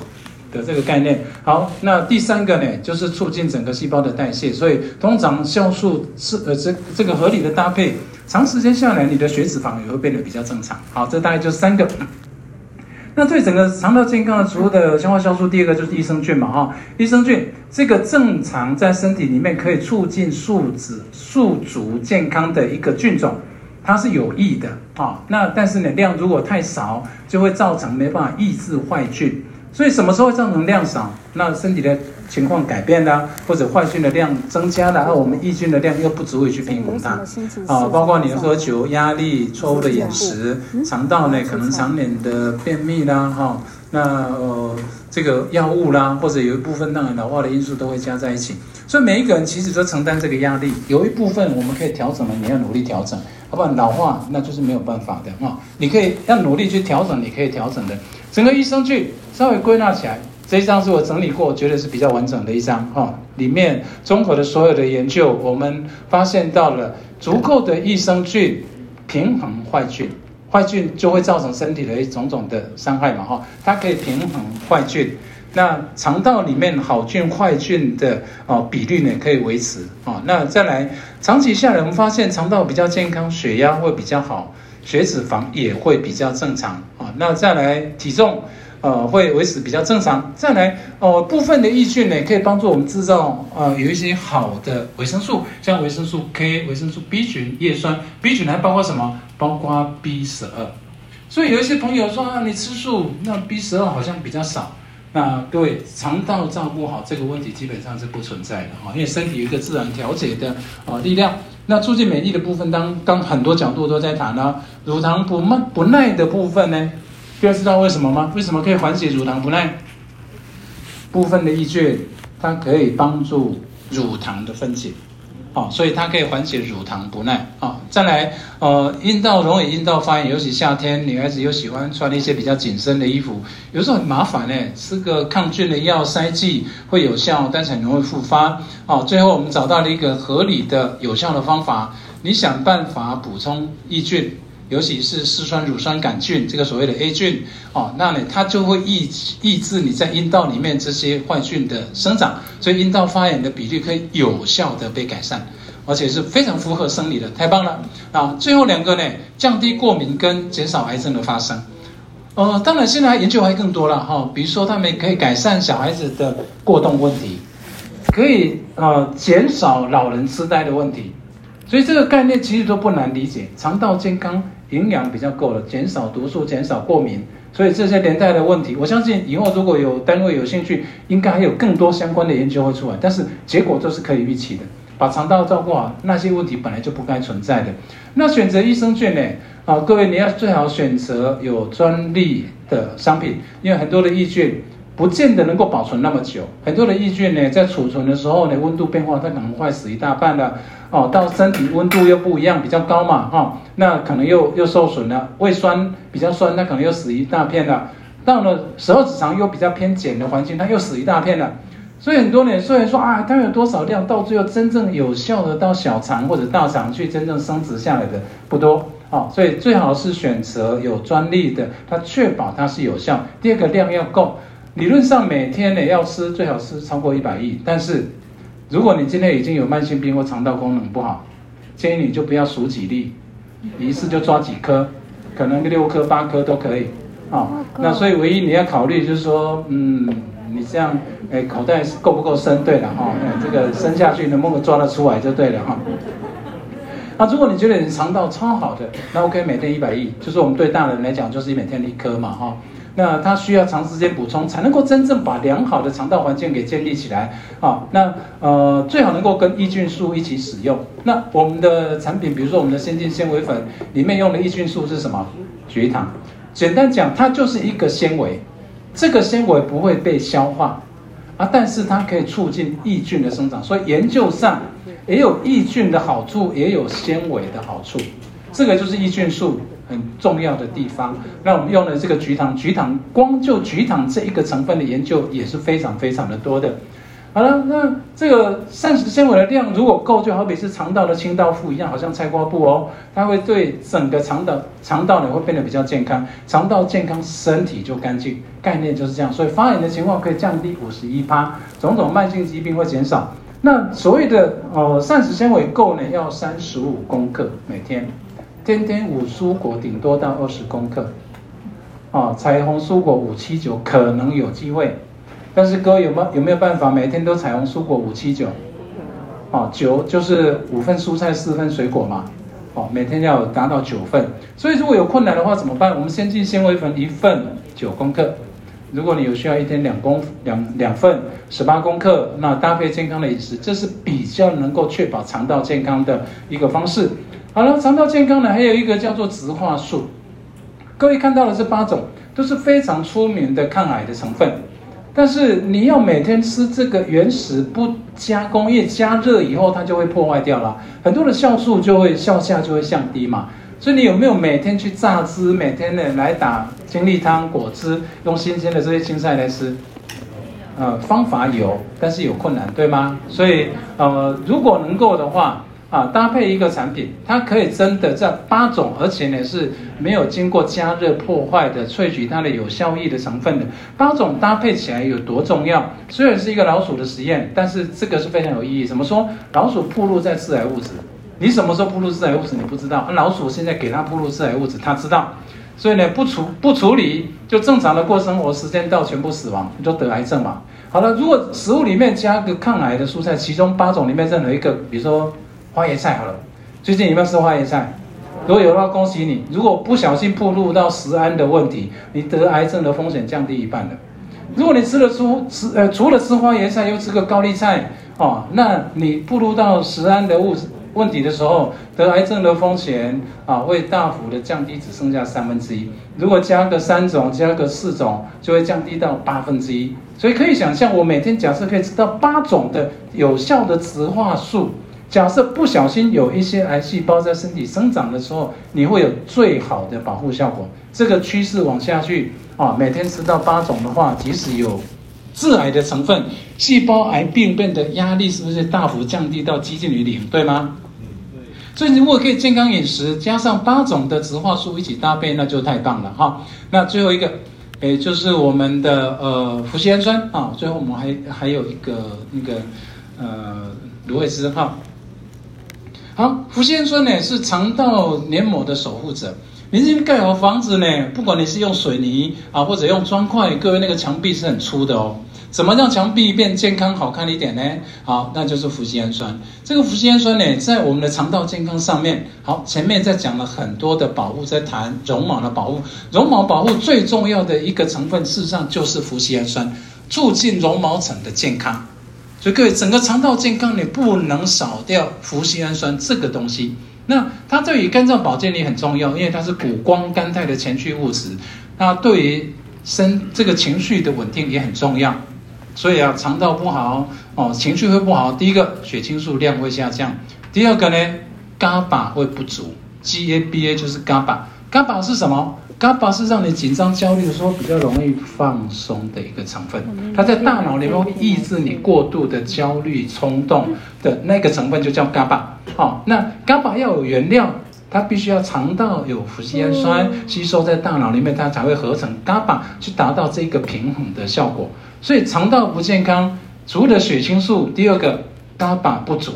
的这个概念。好，那第三个呢，就是促进整个细胞的代谢。所以通常酵素是呃这这个合理的搭配，长时间下来，你的血脂肪也会变得比较正常。好，这大概就三个。那对整个肠道健康的植物的消化酵素，第二个就是益生菌嘛，哈，益生菌这个正常在身体里面可以促进宿主宿主健康的一个菌种，它是有益的啊。那但是呢，量如果太少，就会造成没办法抑制坏菌。所以什么时候造成量少？那身体的情况改变了，或者坏菌的量增加了，而我们抑菌的量又不足以去平衡它啊。包括你的喝酒、压力、错误的饮食、肠道呢可能常年的便秘啦，哈，那呃这个药物啦，或者有一部分让人老化的因素都会加在一起。所以每一个人其实都承担这个压力，有一部分我们可以调整的，你要努力调整，要不然老化那就是没有办法的哈。你可以要努力去调整，你可以调整的。整个益生菌稍微归纳起来，这一张是我整理过，觉得是比较完整的一张哈。里面综合的所有的研究，我们发现到了足够的益生菌平衡坏菌，坏菌就会造成身体的一种种的伤害嘛哈。它可以平衡坏菌，那肠道里面好菌坏菌的哦比率呢可以维持啊。那再来长期下来，我们发现肠道比较健康，血压会比较好。血脂肪也会比较正常啊，那再来体重，呃，会维持比较正常。再来哦，部分的益菌呢，可以帮助我们制造呃有一些好的维生素，像维生素 K、维生素 B 群、叶酸。B 群还包括什么？包括 B 十二。所以有一些朋友说啊，你吃素，那 B 十二好像比较少。那各位肠道照顾好这个问题基本上是不存在的哈，因为身体有一个自然调节的啊力量。那促进美丽的部分，当刚很多角度都在谈呢。乳糖不耐不耐的部分呢，各位知道为什么吗？为什么可以缓解乳糖不耐？部分的益菌，它可以帮助乳糖的分解。哦，所以它可以缓解乳糖不耐啊。再来，呃，阴道容易阴道发炎，尤其夏天，女孩子又喜欢穿一些比较紧身的衣服，有时候很麻烦呢。吃个抗菌的药塞剂会有效，但是很容易复发。哦，最后我们找到了一个合理的、有效的方法，你想办法补充益菌。尤其是嗜酸乳酸杆菌，这个所谓的 A 菌，哦，那呢，它就会抑抑制你在阴道里面这些坏菌的生长，所以阴道发炎的比率可以有效的被改善，而且是非常符合生理的，太棒了啊！最后两个呢，降低过敏跟减少癌症的发生，呃，当然现在研究还更多了哈，比如说他们可以改善小孩子的过动问题，可以呃减少老人痴呆的问题，所以这个概念其实都不难理解，肠道健康。营养比较够了，减少毒素，减少过敏，所以这些连带的问题，我相信以后如果有单位有兴趣，应该还有更多相关的研究会出来。但是结果都是可以预期的，把肠道照顾好，那些问题本来就不该存在的。那选择益生菌呢？啊，各位你要最好选择有专利的商品，因为很多的益菌。不见得能够保存那么久，很多的益菌呢，在储存的时候呢，温度变化它可能坏死一大半了，哦，到身体温度又不一样，比较高嘛，哈，那可能又又受损了，胃酸比较酸，那可能又死一大片了，到了十二指肠又比较偏碱的环境，它又死一大片了，所以很多人虽然说啊，它有多少量，到最后真正有效的到小肠或者大肠去真正生殖下来的不多，哦，所以最好是选择有专利的，它确保它是有效，第二个量要够。理论上每天呢要吃最好吃超过一百亿，但是如果你今天已经有慢性病或肠道功能不好，建议你就不要数几粒，一次就抓几颗，可能六颗八颗都可以啊。那所以唯一你要考虑就是说，嗯，你这样哎口袋够不够深？对了哈，这个深下去能不能抓得出来就对了哈。那如果你觉得你肠道超好的，那 OK 每天一百亿，就是我们对大人来讲就是每天一颗嘛哈。那它需要长时间补充，才能够真正把良好的肠道环境给建立起来啊。那呃，最好能够跟益菌素一起使用。那我们的产品，比如说我们的先进纤维粉，里面用的益菌素是什么？菊糖。简单讲，它就是一个纤维，这个纤维不会被消化啊，但是它可以促进益菌的生长。所以研究上也有益菌的好处，也有纤维的好处。这个就是益菌素。很重要的地方，那我们用的这个菊糖，菊糖光就菊糖这一个成分的研究也是非常非常的多的，好了，那这个膳食纤维的量如果够，就好比是肠道的清道夫一样，好像菜瓜布哦，它会对整个肠道肠道呢会变得比较健康，肠道健康，身体就干净，概念就是这样。所以发炎的情况可以降低五十一趴，种种慢性疾病会减少。那所谓的呃膳食纤维够呢，要三十五公克每天，天天五蔬果顶多到二十公克，啊，彩虹蔬果五七九可能有机会。但是哥有没有有没有办法每天都彩虹蔬果五七九？哦，九就是五份蔬菜四份水果嘛，哦，每天要达到九份。所以如果有困难的话怎么办？我们先进纤维粉一份九公克，如果你有需要一天两公两两份十八公克，那搭配健康的饮食，这是比较能够确保肠道健康的一个方式。好了，肠道健康呢还有一个叫做植化素，各位看到的这八种都是非常出名的抗癌的成分。但是你要每天吃这个原始不加工业加热以后，它就会破坏掉了，很多的酵素就会效价就会降低嘛。所以你有没有每天去榨汁，每天呢来打精力汤、果汁，用新鲜的这些青菜来吃？呃，方法有，但是有困难，对吗？所以呃，如果能够的话。啊，搭配一个产品，它可以真的在八种，而且呢是没有经过加热破坏的，萃取它的有效益的成分的八种搭配起来有多重要？虽然是一个老鼠的实验，但是这个是非常有意义。怎么说？老鼠暴露在致癌物质，你什么时候暴露致癌物质？你不知道。老鼠现在给它暴露致癌物质，它知道。所以呢，不处不处理，就正常的过生活，时间到全部死亡你，就得癌症嘛。好了，如果食物里面加个抗癌的蔬菜，其中八种里面任何一个，比如说。花椰菜好了，最近有没有吃花椰菜？如果有的话，恭喜你。如果不小心暴露到食安的问题，你得癌症的风险降低一半了。如果你吃了出吃呃除了吃花椰菜又吃个高丽菜哦，那你暴露到食安的物问题的时候，得癌症的风险啊会大幅的降低，只剩下三分之一。如果加个三种，加个四种，就会降低到八分之一。所以可以想象，我每天假设可以吃到八种的有效的植化素。假设不小心有一些癌细胞在身体生长的时候，你会有最好的保护效果。这个趋势往下去啊，每天吃到八种的话，即使有致癌的成分，细胞癌病变的压力是不是大幅降低到接近于零？对吗？所以如果可以健康饮食加上八种的植化素一起搭配，那就太棒了哈。那最后一个，诶，就是我们的呃脯氨酸啊。最后我们还还有一个那个呃芦荟汁哈。好，脯氨酸呢是肠道黏膜的守护者。你今天盖好房子呢，不管你是用水泥啊，或者用砖块，各位那个墙壁是很粗的哦。怎么让墙壁变健康好看一点呢？好，那就是脯氨酸。这个脯氨酸呢，在我们的肠道健康上面，好，前面在讲了很多的保护，在谈绒毛的保护。绒毛保护最重要的一个成分，事实上就是脯氨酸，促进绒毛层的健康。所以各位，整个肠道健康你不能少掉脯氨酸这个东西。那它对于肝脏保健也很重要，因为它是谷胱甘肽的前驱物质。那对于身这个情绪的稳定也很重要。所以啊，肠道不好哦，情绪会不好。第一个，血清素量会下降；第二个呢，伽巴会不足。GABA 就是伽巴，伽巴是什么？伽巴是让你紧张、焦虑的时候比较容易放松的一个成分，它在大脑里面会抑制你过度的焦虑、冲动的那个成分就叫伽巴。好，那伽巴要有原料，它必须要肠道有脯氨酸吸收在大脑里面，它才会合成伽巴，去达到这个平衡的效果。所以肠道不健康，除了血清素，第二个伽巴不足，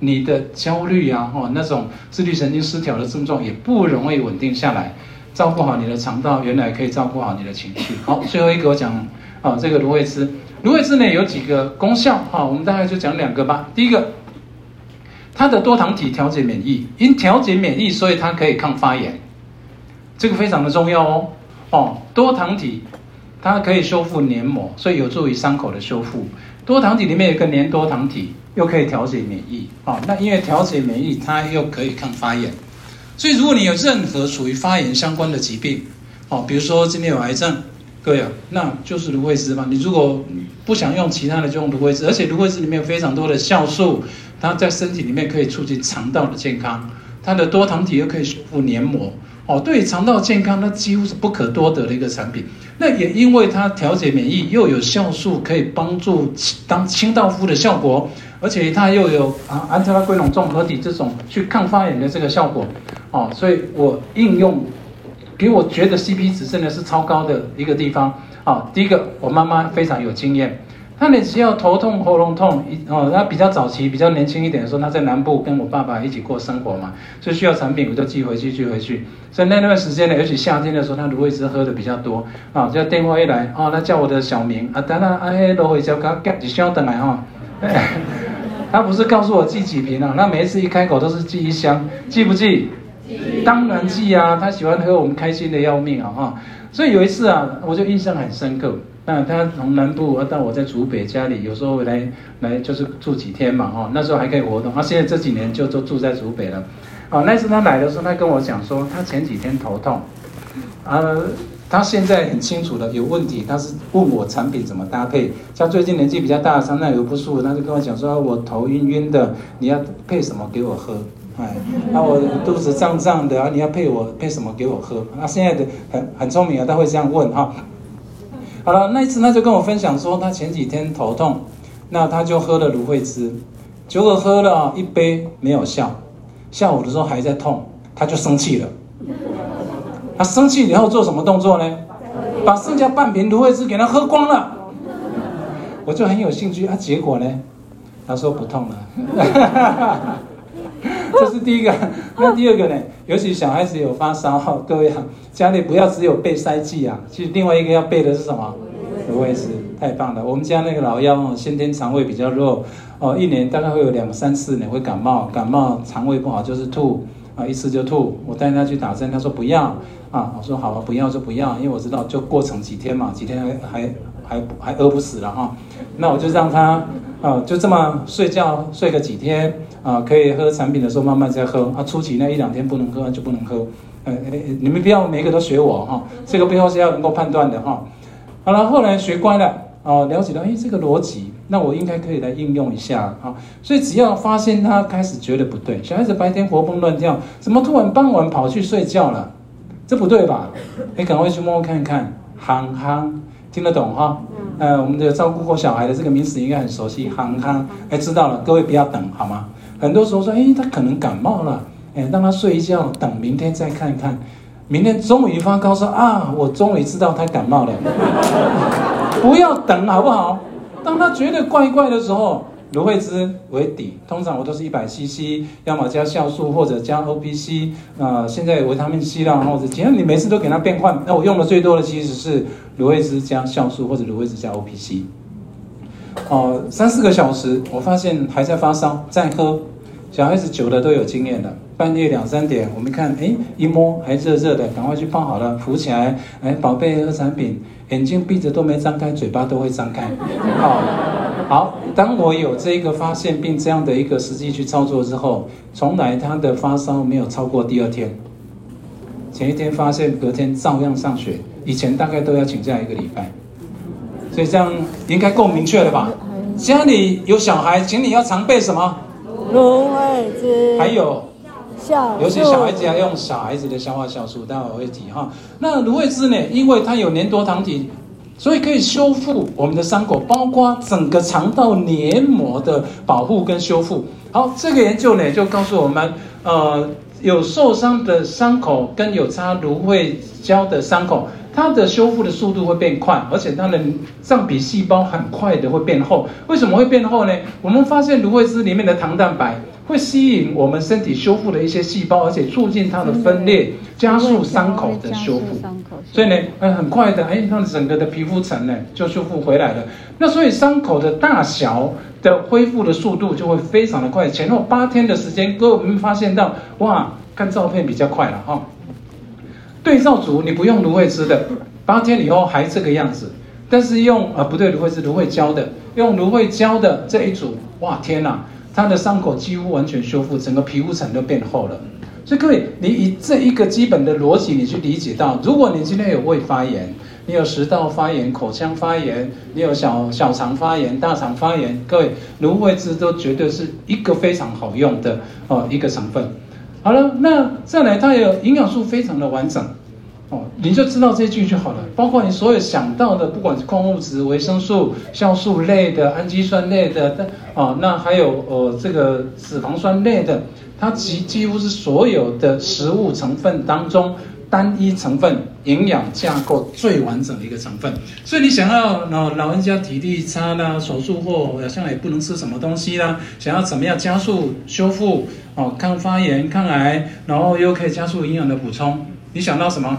你的焦虑啊，哦那种自律神经失调的症状也不容易稳定下来。照顾好你的肠道，原来可以照顾好你的情绪。好，最后一个我讲啊，这个芦荟汁，芦荟汁呢有几个功效哈，我们大概就讲两个吧。第一个，它的多糖体调节免疫，因调节免疫，所以它可以抗发炎，这个非常的重要哦。哦，多糖体它可以修复黏膜，所以有助于伤口的修复。多糖体里面有个粘多糖体，又可以调节免疫。哦，那因为调节免疫，它又可以抗发炎。所以，如果你有任何属于发炎相关的疾病，哦，比如说今天有癌症，各位啊，那就是芦荟汁嘛。你如果不想用其他的，就用芦荟汁。而且芦荟汁里面有非常多的酵素，它在身体里面可以促进肠道的健康。它的多糖体又可以修复黏膜，哦，对肠道健康，那几乎是不可多得的一个产品。那也因为它调节免疫，又有酵素可以帮助当清道夫的效果，而且它又有啊安特拉圭龙综合体这种去抗发炎的这个效果，哦，所以我应用，给我觉得 CP 值真的是超高的一个地方。啊，第一个我妈妈非常有经验。她，只要头痛、喉咙痛，一哦，他比较早期、比较年轻一点的时候，她在南部跟我爸爸一起过生活嘛，所以需要产品，我就寄回去，寄回去。所以那段时间呢，尤其夏天的时候，他芦荟汁喝的比较多啊。只要电话一来，哦，她叫我的小名啊，等等，啊，嘿，芦荟汁给他夹一箱等来哈。他不是告诉我寄几瓶啊，那每一次一开口都是寄一箱，寄不寄？当然寄啊，他喜欢喝，我们开心的要命啊哈。所以有一次啊，我就印象很深刻。那他从南部到我在竹北家里，有时候来来就是住几天嘛，哈，那时候还可以活动。啊，现在这几年就都住在竹北了。哦，那次他来的时候，他跟我讲说，他前几天头痛，啊，他现在很清楚了有问题，他是问我产品怎么搭配。像最近年纪比较大，肠道有不舒服，他就跟我讲说，我头晕晕的，你要配什么给我喝？哎，那我肚子胀胀的啊，你要配我配什么给我喝？那现在的很很聪明啊，他会这样问哈。好了，那一次他就跟我分享说，他前几天头痛，那他就喝了芦荟汁，结果喝了一杯没有效，下午的时候还在痛，他就生气了。他生气以后做什么动作呢？把剩下半瓶芦荟汁给他喝光了。我就很有兴趣啊，结果呢？他说不痛了。这是第一个，那第二个呢？尤其小孩子有发烧，各位啊，家里不要只有备塞剂啊，其实另外一个要备的是什么？芦荟汁，太棒了。我们家那个老幺哦，先天肠胃比较弱哦，一年大概会有两三次呢会感冒，感冒肠胃不好就是吐啊，一次就吐。我带他去打针，他说不要啊，我说好了，不要就不要，因为我知道就过程几天嘛，几天还还还还饿不死了哈。那我就让他啊，就这么睡觉睡个几天。啊，可以喝产品的时候慢慢再喝。啊，初期那一两天不能喝就不能喝。呃，你们不要每个都学我哈，这个背后是要能够判断的哈。好了，后来学乖了，哦，了解到哎这个逻辑，那我应该可以来应用一下啊。所以只要发现他开始觉得不对，小孩子白天活蹦乱跳，怎么突然傍晚跑去睡觉了？这不对吧？你赶快去摸摸看看，憨憨，听得懂哈？呃，我们的照顾过小孩的这个名词应该很熟悉，憨憨。哎，知道了，各位不要等好吗？很多时候说，哎，他可能感冒了，哎，让他睡一觉，等明天再看看。明天终于发高烧啊，我终于知道他感冒了。不要等，好不好？当他觉得怪怪的时候，芦荟汁为底，通常我都是一百 CC，要么加酵素或者加 OPC，啊，现在维他命 C 啦，或者只要你每次都给他变换，那我用的最多的其实是芦荟汁加酵素或者芦荟汁加 OPC。哦，三四个小时，我发现还在发烧，再喝。小孩子久了都有经验了，半夜两三点，我们看，哎，一摸还热热的，赶快去泡好了，扶起来，哎，宝贝喝产品，眼睛闭着都没张开，嘴巴都会张开。好，好，当我有这个发现并这样的一个实际去操作之后，从来他的发烧没有超过第二天，前一天发现，隔天照样上学，以前大概都要请假一个礼拜。所以这样应该够明确了吧？家里有小孩，请你要常备什么？芦荟汁。还有，酵尤其小孩子要用小孩子的消化酵素，待会我会提哈。那芦荟汁呢？因为它有粘多糖体，所以可以修复我们的伤口，包括整个肠道黏膜的保护跟修复。好，这个研究呢就告诉我们，呃，有受伤的伤口跟有擦芦荟胶的伤口。它的修复的速度会变快，而且它的上皮细胞很快的会变厚。为什么会变厚呢？我们发现芦荟汁里面的糖蛋白会吸引我们身体修复的一些细胞，而且促进它的分裂，加速伤口的修复。所以呢，哎，很快的，哎，让整个的皮肤层呢就修复回来了。那所以伤口的大小的恢复的速度就会非常的快，前后八天的时间，各位我们发现到，哇，看照片比较快了哈。对照组你不用芦荟汁的，八天以后还这个样子，但是用啊不对，芦荟汁芦荟胶的，用芦荟胶的这一组，哇天哪，它的伤口几乎完全修复，整个皮肤层都变厚了。所以各位，你以这一个基本的逻辑，你去理解到，如果你今天有胃发炎，你有食道发炎、口腔发炎，你有小小肠发炎、大肠发炎，各位芦荟汁都绝对是一个非常好用的哦一个成分。好了，那再来，它有营养素非常的完整，哦，你就知道这句就好了。包括你所有想到的，不管是矿物质、维生素、酵素类的、氨基酸类的，但哦，那还有呃这个脂肪酸类的，它几几乎是所有的食物成分当中。单一成分营养架构最完整的一个成分，所以你想要老老人家体力差啦，手术后好像也不能吃什么东西啦，想要怎么样加速修复哦，抗发炎、抗癌，然后又可以加速营养的补充，你想到什么？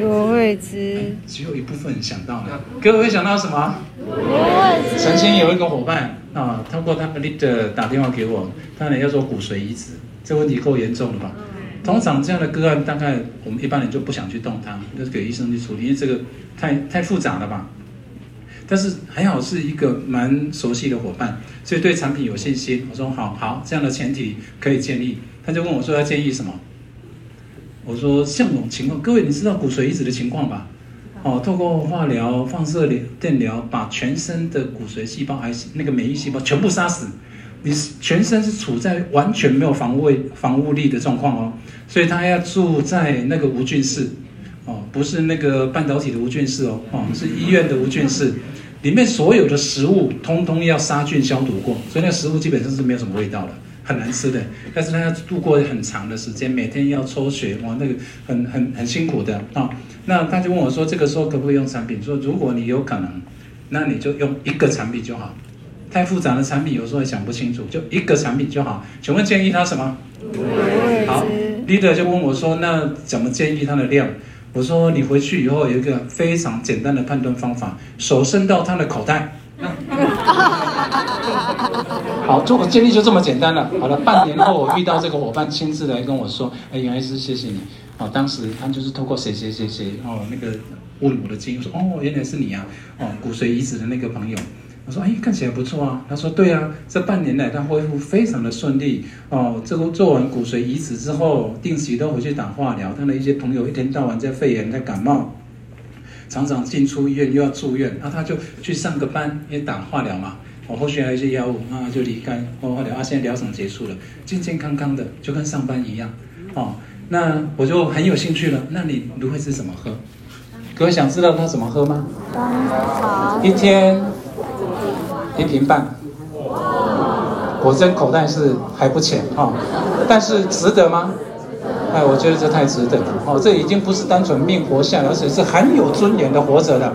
芦荟汁。只有一部分人想到了，各位想到什么？芦荟汁。曾经有一个伙伴啊，通过他的 leader 打电话给我，他呢要做骨髓移植，这问题够严重了吧？通常这样的个案，大概我们一般人就不想去动它，就是给医生去处理，因为这个太太复杂了吧。但是还好是一个蛮熟悉的伙伴，所以对产品有信心。我说好好，这样的前提可以建议。他就问我说要建议什么？我说像这种情况，各位你知道骨髓移植的情况吧？哦，透过化疗、放射电疗，把全身的骨髓细胞还是那个免疫细胞全部杀死。你全身是处在完全没有防卫防护力的状况哦，所以他要住在那个无菌室，哦，不是那个半导体的无菌室哦，哦，是医院的无菌室，里面所有的食物通通要杀菌消毒过，所以那食物基本上是没有什么味道的，很难吃的。但是他要度过很长的时间，每天要抽血，哇，那个很很很辛苦的啊。那他就问我说，这个时候可不可以用产品？说如果你有可能，那你就用一个产品就好。太复杂的产品有时候也想不清楚，就一个产品就好。请问建议他什么？好，leader 就问我说：“那怎么建议他的量？”我说：“你回去以后有一个非常简单的判断方法，手伸到他的口袋。” 好，做我建议就这么简单了。好了，半年后我遇到这个伙伴亲自来跟我说：“哎，杨医师，谢谢你。”哦，当时他就是透过谁谁谁谁哦那个问我的建议，说：“哦，原来是你啊！哦，骨髓移植的那个朋友。”我说：“哎，看起来不错啊。”他说：“对啊，这半年来他恢复非常的顺利哦。这个做完骨髓移植之后，定期都回去打化疗。他的一些朋友一天到晚在肺炎、在感冒，常常进出医院又要住院，那他就去上个班，因为打化疗嘛。我后续还有一些药物啊，就离开化疗啊。现在疗程结束了，健健康康的，就跟上班一样哦。那我就很有兴趣了。那你芦荟汁怎么喝？各位想知道他怎么喝吗？一天。”一瓶半，果真口袋是还不浅哈，但是值得吗？哎，我觉得这太值得了哦，这已经不是单纯命活下来，而且是很有尊严的活着了。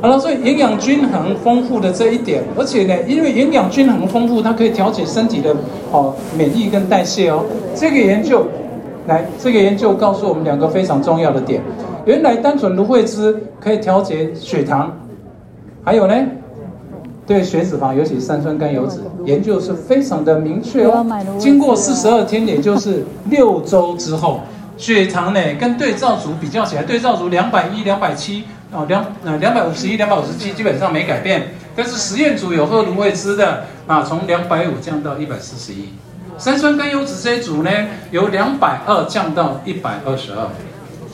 好了，所以营养均衡丰富的这一点，而且呢，因为营养均衡丰富，它可以调节身体的哦免疫跟代谢哦。这个研究，来，这个研究告诉我们两个非常重要的点：原来单纯芦荟汁可以调节血糖，还有呢？对血脂肪，尤其三酸甘油脂，研究是非常的明确哦。经过四十二天，也就是六周之后，血糖呢跟对照组比较起来，对照组两百一、两百七啊，两呃两百五十一、两百五十七基本上没改变。但是实验组有喝芦荟汁的啊，从两百五降到一百四十一。三酸甘油脂这一组呢，由两百二降到一百二十二。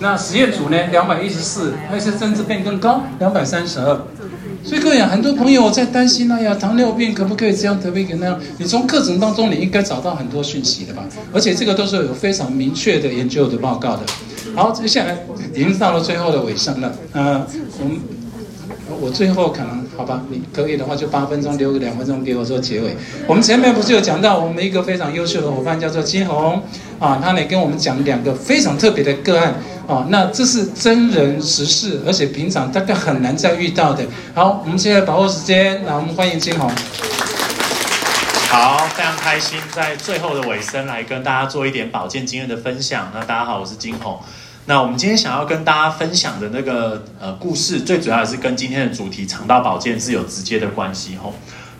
那实验组呢，两百一十四，还是甚至变更高，两百三十二。所以各位，很多朋友在担心，哎呀，糖尿病可不可以这样，可不可以那样？你从课程当中，你应该找到很多讯息的吧？而且这个都是有非常明确的研究的报告的。好，接下来已经到了最后的尾声了。呃，我们我最后可能好吧，你可以的话就八分钟，留个两分钟给我做结尾。我们前面不是有讲到，我们一个非常优秀的伙伴叫做金红啊，他来跟我们讲两个非常特别的个案。啊，那这是真人实事，而且平常大概很难再遇到的。好，我们现在把握时间，那我们欢迎金红。好，非常开心在最后的尾声来跟大家做一点保健经验的分享。那大家好，我是金红。那我们今天想要跟大家分享的那个呃故事，最主要是跟今天的主题肠道保健是有直接的关系吼。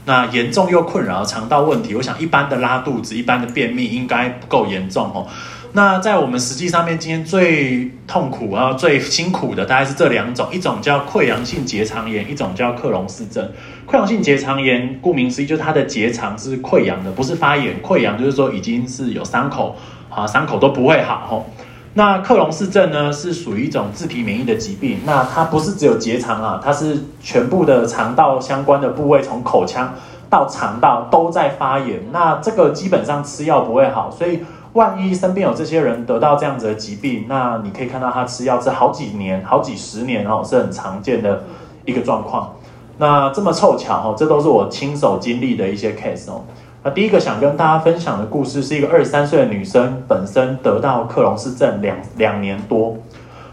那严重又困扰肠道问题，我想一般的拉肚子、一般的便秘应该不够严重吼。那在我们实际上面，今天最痛苦啊、最辛苦的大概是这两种，一种叫溃疡性结肠炎，一种叫克隆氏症。溃疡性结肠炎顾名思义，就是它的结肠是溃疡的，不是发炎。溃疡就是说已经是有伤口，啊，伤口都不会好吼。那克隆氏症呢，是属于一种自体免疫的疾病。那它不是只有结肠啊，它是全部的肠道相关的部位，从口腔到肠道都在发炎。那这个基本上吃药不会好，所以。万一身边有这些人得到这样子的疾病，那你可以看到他吃药吃好几年、好几十年哦，是很常见的一个状况。那这么凑巧哦，这都是我亲手经历的一些 case 哦。那第一个想跟大家分享的故事，是一个二十三岁的女生，本身得到克隆氏症两两年多。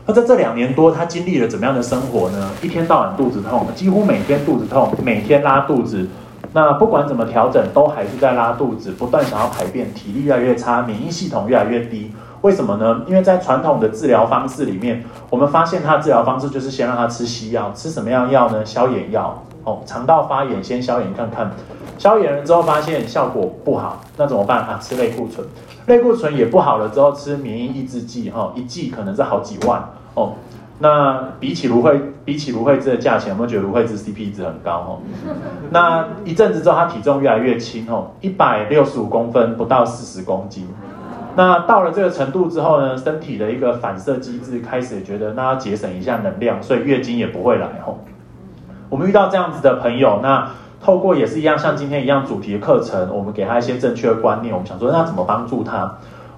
那在这两年多，她经历了怎么样的生活呢？一天到晚肚子痛，几乎每天肚子痛，每天拉肚子。那不管怎么调整，都还是在拉肚子，不断想要排便，体力越来越差，免疫系统越来越低。为什么呢？因为在传统的治疗方式里面，我们发现她的治疗方式就是先让她吃西药，吃什么样药呢？消炎药哦，肠道发炎先消炎看看，消炎了之后发现效果不好，那怎么办啊？吃类固醇，类固醇也不好了之后吃免疫抑制剂哈，一剂可能是好几万哦。那比起芦荟，比起芦荟汁的价钱，有没有觉得芦荟汁 CP 值很高哦？那一阵子之后，他体重越来越轻哦，一百六十五公分，不到四十公斤。那到了这个程度之后呢，身体的一个反射机制开始觉得，那要节省一下能量，所以月经也不会来吼。我们遇到这样子的朋友，那透过也是一样像今天一样主题的课程，我们给他一些正确的观念，我们想说那怎么帮助他？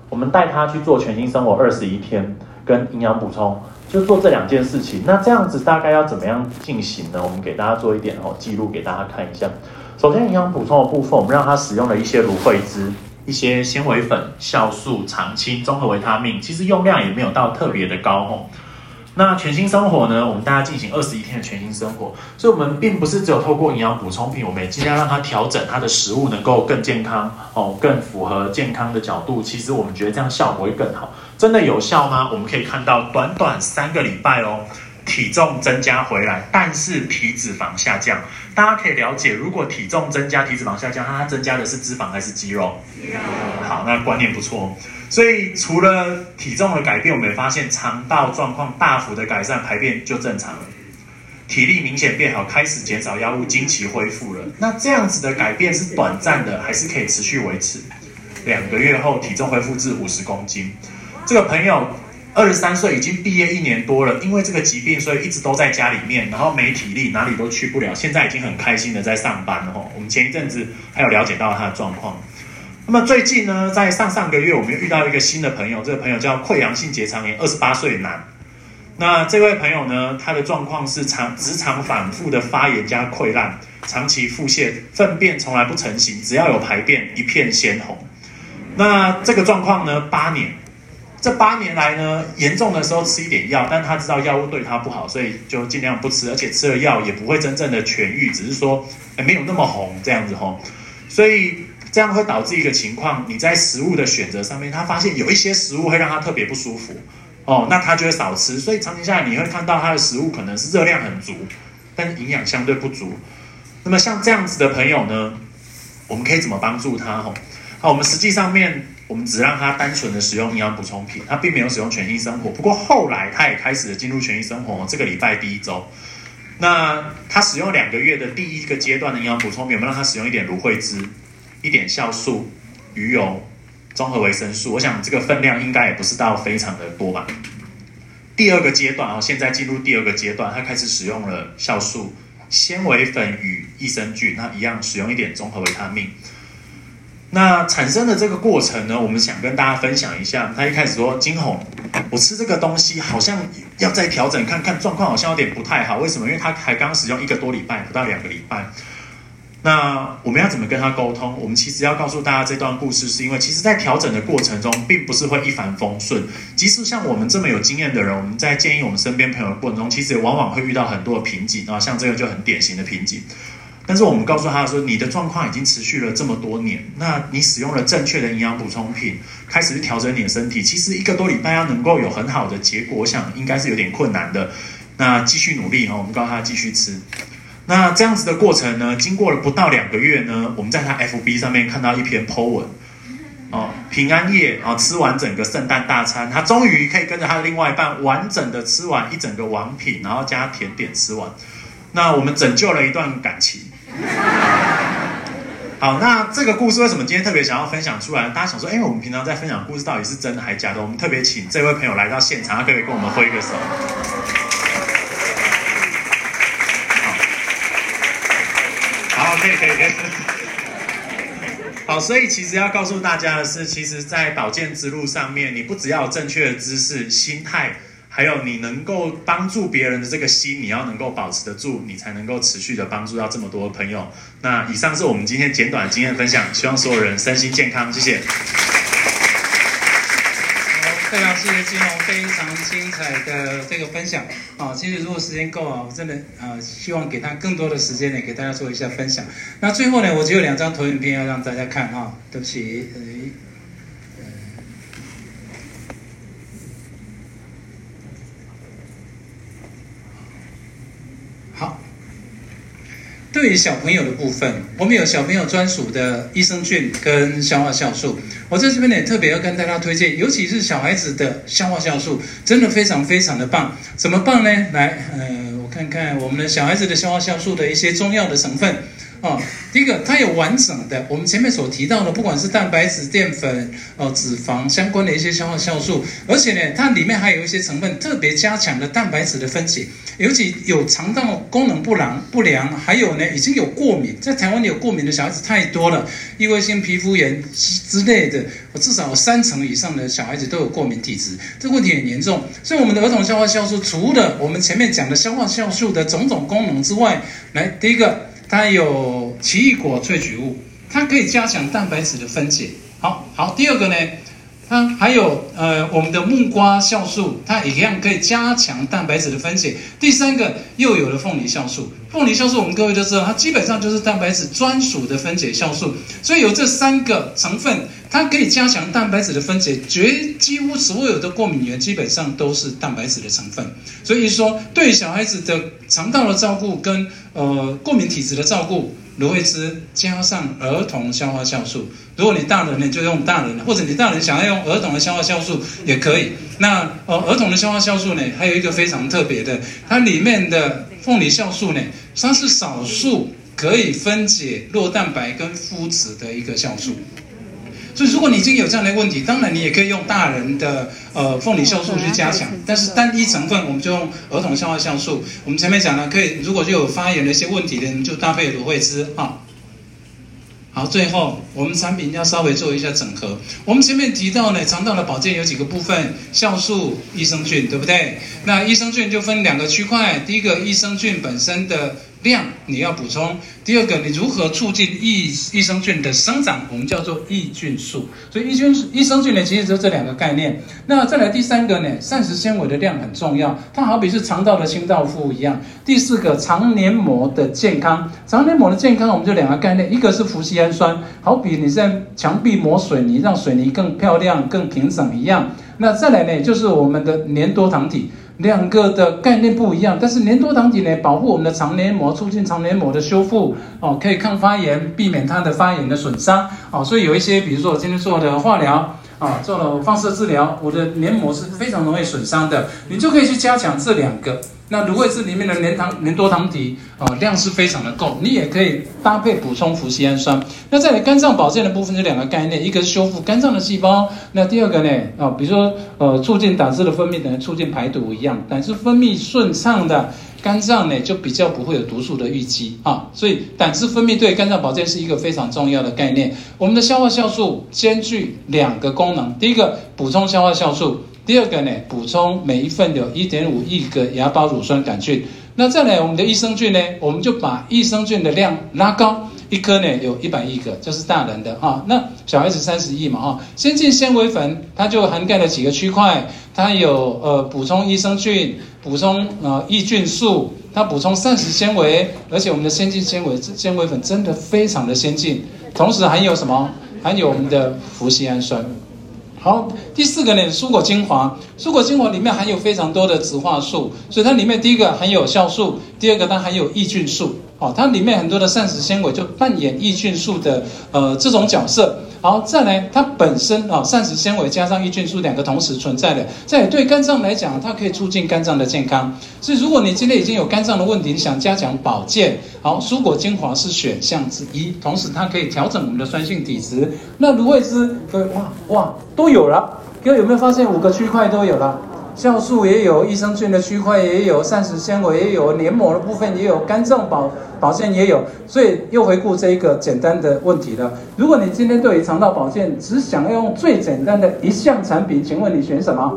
我们带他去做全新生活二十一天跟营养补充，就做这两件事情。那这样子大概要怎么样进行呢？我们给大家做一点哦记录给大家看一下。首先营养补充的部分，我们让他使用了一些芦荟汁。一些纤维粉、酵素、常青、综合维他命，其实用量也没有到特别的高哦。那全新生活呢？我们大家进行二十一天的全新生活，所以我们并不是只有透过营养补充品，我们也尽量让它调整它的食物能够更健康哦，更符合健康的角度。其实我们觉得这样效果会更好。真的有效吗？我们可以看到短短三个礼拜哦。体重增加回来，但是体脂肪下降。大家可以了解，如果体重增加，体脂肪下降，它增加的是脂肪还是肌肉？好，那观念不错。所以除了体重的改变，我们也发现肠道状况大幅的改善，排便就正常了，体力明显变好，开始减少药物，经期恢复了。那这样子的改变是短暂的，还是可以持续维持？两个月后，体重恢复至五十公斤。这个朋友。二十三岁已经毕业一年多了，因为这个疾病，所以一直都在家里面，然后没体力，哪里都去不了。现在已经很开心的在上班了吼。我们前一阵子还有了解到他的状况。那么最近呢，在上上个月，我们又遇到一个新的朋友，这个朋友叫溃疡性结肠炎，二十八岁男。那这位朋友呢，他的状况是肠直肠反复的发炎加溃烂，长期腹泻，粪便从来不成型，只要有排便一片鲜红。那这个状况呢，八年。这八年来呢，严重的时候吃一点药，但他知道药物对他不好，所以就尽量不吃，而且吃了药也不会真正的痊愈，只是说没有那么红这样子吼。所以这样会导致一个情况，你在食物的选择上面，他发现有一些食物会让他特别不舒服哦，那他就会少吃。所以长期下来，你会看到他的食物可能是热量很足，但营养相对不足。那么像这样子的朋友呢，我们可以怎么帮助他吼？好，我们实际上面。我们只让他单纯的使用营养补充品，他并没有使用全新生活。不过后来他也开始了进入全新生活。这个礼拜第一周，那他使用两个月的第一个阶段的营养补充品，我们让他使用一点芦荟汁、一点酵素、鱼油、综合维生素。我想这个分量应该也不是到非常的多吧。第二个阶段啊，现在进入第二个阶段，他开始使用了酵素、纤维粉与益生菌，那一样使用一点综合维他命。那产生的这个过程呢，我们想跟大家分享一下。他一开始说：“金红，我吃这个东西好像要再调整看看状况，好像有点不太好。为什么？因为他才刚使用一个多礼拜，不到两个礼拜。那我们要怎么跟他沟通？我们其实要告诉大家这段故事，是因为其实，在调整的过程中，并不是会一帆风顺。即使像我们这么有经验的人，我们在建议我们身边朋友的过程中，其实也往往会遇到很多的瓶颈啊。像这个就很典型的瓶颈。”但是我们告诉他说，你的状况已经持续了这么多年，那你使用了正确的营养补充品，开始去调整你的身体，其实一个多礼拜要能够有很好的结果，我想应该是有点困难的。那继续努力哈，我们告诉他继续吃。那这样子的过程呢，经过了不到两个月呢，我们在他 FB 上面看到一篇 po 文，哦，平安夜啊，吃完整个圣诞大餐，他终于可以跟着他的另外一半完整的吃完一整个王品，然后加甜点吃完。那我们拯救了一段感情。好，那这个故事为什么今天特别想要分享出来？大家想说，哎，我们平常在分享故事到底是真的还是假的？我们特别请这位朋友来到现场，他可以跟我们挥个手。好，可以可以可以。好，所以其实要告诉大家的是，其实，在保健之路上面，你不只要有正确的知识、心态，还有你能够帮助别人的这个心，你要能够保持得住，你才能够持续的帮助到这么多的朋友。那以上是我们今天简短的经验分享，希望所有人身心健康，谢谢。非常谢谢金龙非常精彩的这个分享啊！其实如果时间够啊，我真的啊希望给他更多的时间呢，给大家做一下分享。那最后呢，我只有两张投影片要让大家看啊，对不起，好。对于小朋友的部分，我们有小朋友专属的益生菌跟消化酵素。我在这边呢，特别要跟大家推荐，尤其是小孩子的消化酵素，真的非常非常的棒。怎么棒呢？来，呃，我看看我们的小孩子的消化酵素的一些中药的成分。哦，第一个，它有完整的，我们前面所提到的，不管是蛋白质、淀粉、哦脂肪相关的一些消化酵素，而且呢，它里面还有一些成分特别加强了蛋白质的分解，尤其有肠道功能不良、不良，还有呢，已经有过敏，在台湾有过敏的小孩子太多了，异位性皮肤炎之类的，至少三成以上的小孩子都有过敏体质，这个问题很严重。所以我们的儿童消化酵素，除了我们前面讲的消化酵素的种种功能之外，来第一个。它有奇异果萃取物，它可以加强蛋白质的分解。好好，第二个呢，它还有呃我们的木瓜酵素，它一样可以加强蛋白质的分解。第三个又有了凤梨酵素，凤梨酵素我们各位都知道，它基本上就是蛋白质专属的分解酵素，所以有这三个成分。它可以加强蛋白质的分解，绝几乎所有的过敏源基本上都是蛋白质的成分。所以说，对小孩子的肠道的照顾跟呃过敏体质的照顾，芦荟汁加上儿童消化酵素。如果你大人呢，就用大人的，或者你大人想要用儿童的消化酵素也可以。那呃儿童的消化酵素呢，还有一个非常特别的，它里面的凤梨酵素呢，它是少数可以分解酪蛋白跟麸质的一个酵素。所以，如果你已经有这样的问题，当然你也可以用大人的呃凤梨酵素去加强，但是单一成分我们就用儿童消化酵素。我们前面讲了，可以如果就有发炎的一些问题的，你就搭配芦荟汁啊。好，最后我们产品要稍微做一下整合。我们前面提到呢，肠道的保健有几个部分，酵素、益生菌，对不对？那益生菌就分两个区块，第一个益生菌本身的。量你要补充，第二个你如何促进益益生菌的生长？我们叫做益菌素。所以益菌益生菌呢，其实就这两个概念。那再来第三个呢，膳食纤维的量很重要，它好比是肠道的清道夫一样。第四个肠黏膜的健康，肠黏膜的健康我们就两个概念，一个是氟西氨酸，好比你在墙壁抹水泥，让水泥更漂亮、更平整一样。那再来呢，就是我们的粘多糖体。两个的概念不一样，但是粘多糖体呢，保护我们的肠黏膜，促进肠黏膜的修复，哦，可以抗发炎，避免它的发炎的损伤，哦，所以有一些，比如说我今天做的化疗，啊，做了放射治疗，我的黏膜是非常容易损伤的，你就可以去加强这两个。那芦荟汁里面的黏糖黏多糖体啊量是非常的够，你也可以搭配补充氟西氨酸。那在肝脏保健的部分，这两个概念，一个是修复肝脏的细胞，那第二个呢啊，比如说呃促进胆汁的分泌，等于促进排毒一样，胆汁分泌顺畅的肝脏呢就比较不会有毒素的淤积啊。所以胆汁分泌对肝脏保健是一个非常重要的概念。我们的消化酵素兼具两个功能，第一个补充消化酵素。第二个呢，补充每一份有1.5亿个芽孢乳酸杆菌。那再呢我们的益生菌呢，我们就把益生菌的量拉高，一颗呢有一百亿个，这是大人的哈。那小孩子三十亿嘛哈。先进纤维粉它就涵盖了几个区块，它有呃补充益生菌，补充呃益菌素，它补充膳食纤维，而且我们的先进纤维纤维粉真的非常的先进，同时含有什么？含有我们的氟西氨酸。好，第四个呢，蔬果精华，蔬果精华里面含有非常多的植化素，所以它里面第一个含有酵素，第二个它含有益菌素，哦，它里面很多的膳食纤维就扮演益菌素的呃这种角色。好，再来，它本身啊，膳食纤维加上益菌素两个同时存在的，在对肝脏来讲，它可以促进肝脏的健康。所以，如果你今天已经有肝脏的问题，你想加强保健，好，蔬果精华是选项之一。同时，它可以调整我们的酸性体质。那芦荟汁，各位哇哇，都有了。各位有没有发现五个区块都有了？酵素也有，益生菌的区块也有，膳食纤维也有，黏膜的部分也有，肝脏保保健也有。所以又回顾这一个简单的问题了。如果你今天对于肠道保健只想要用最简单的一项产品，请问你选什么？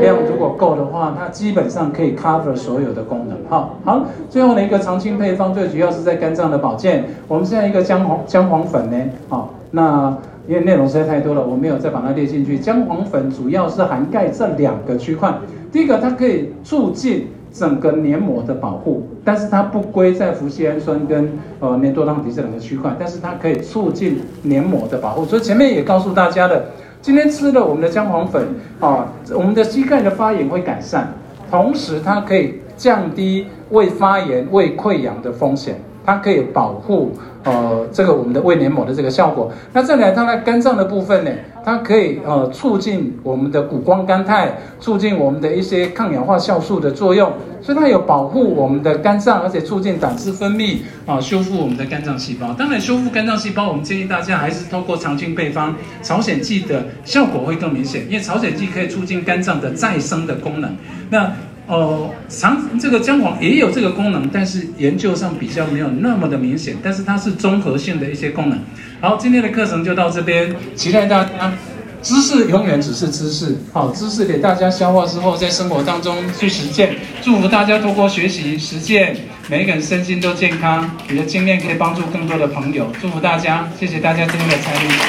量，如果够的话，它基本上可以 cover 所有的功能。好，好，最后的一个常青配方，最主要是在肝脏的保健。我们现在一个姜黄姜黄粉呢，好，那因为内容实在太多了，我没有再把它列进去。姜黄粉主要是涵盖这两个区块，第一个它可以促进整个黏膜的保护，但是它不归在氟西氨酸跟呃黏多糖体这两个区块，但是它可以促进黏膜的保护。所以前面也告诉大家了。今天吃了我们的姜黄粉啊，我们的膝盖的发炎会改善，同时它可以降低胃发炎、胃溃疡的风险，它可以保护呃这个我们的胃黏膜的这个效果。那再来，它在肝脏的部分呢，它可以呃促进我们的谷胱甘肽，促进我们的一些抗氧化酵素的作用，所以它有保护我们的肝脏，而且促进胆汁分泌啊，修复我们的肝脏细胞。当然，修复肝脏细胞，我们建议大家还是透过常青配方朝鲜蓟的效果会更明显，因为朝鲜蓟可以促进肝脏的再生的功能。那哦，常这个姜黄也有这个功能，但是研究上比较没有那么的明显，但是它是综合性的一些功能。好，今天的课程就到这边，期待大家。知识永远只是知识，好，知识给大家消化之后，在生活当中去实践。祝福大家通过学习实践，每一个人身心都健康，你的经验可以帮助更多的朋友。祝福大家，谢谢大家今天的参与。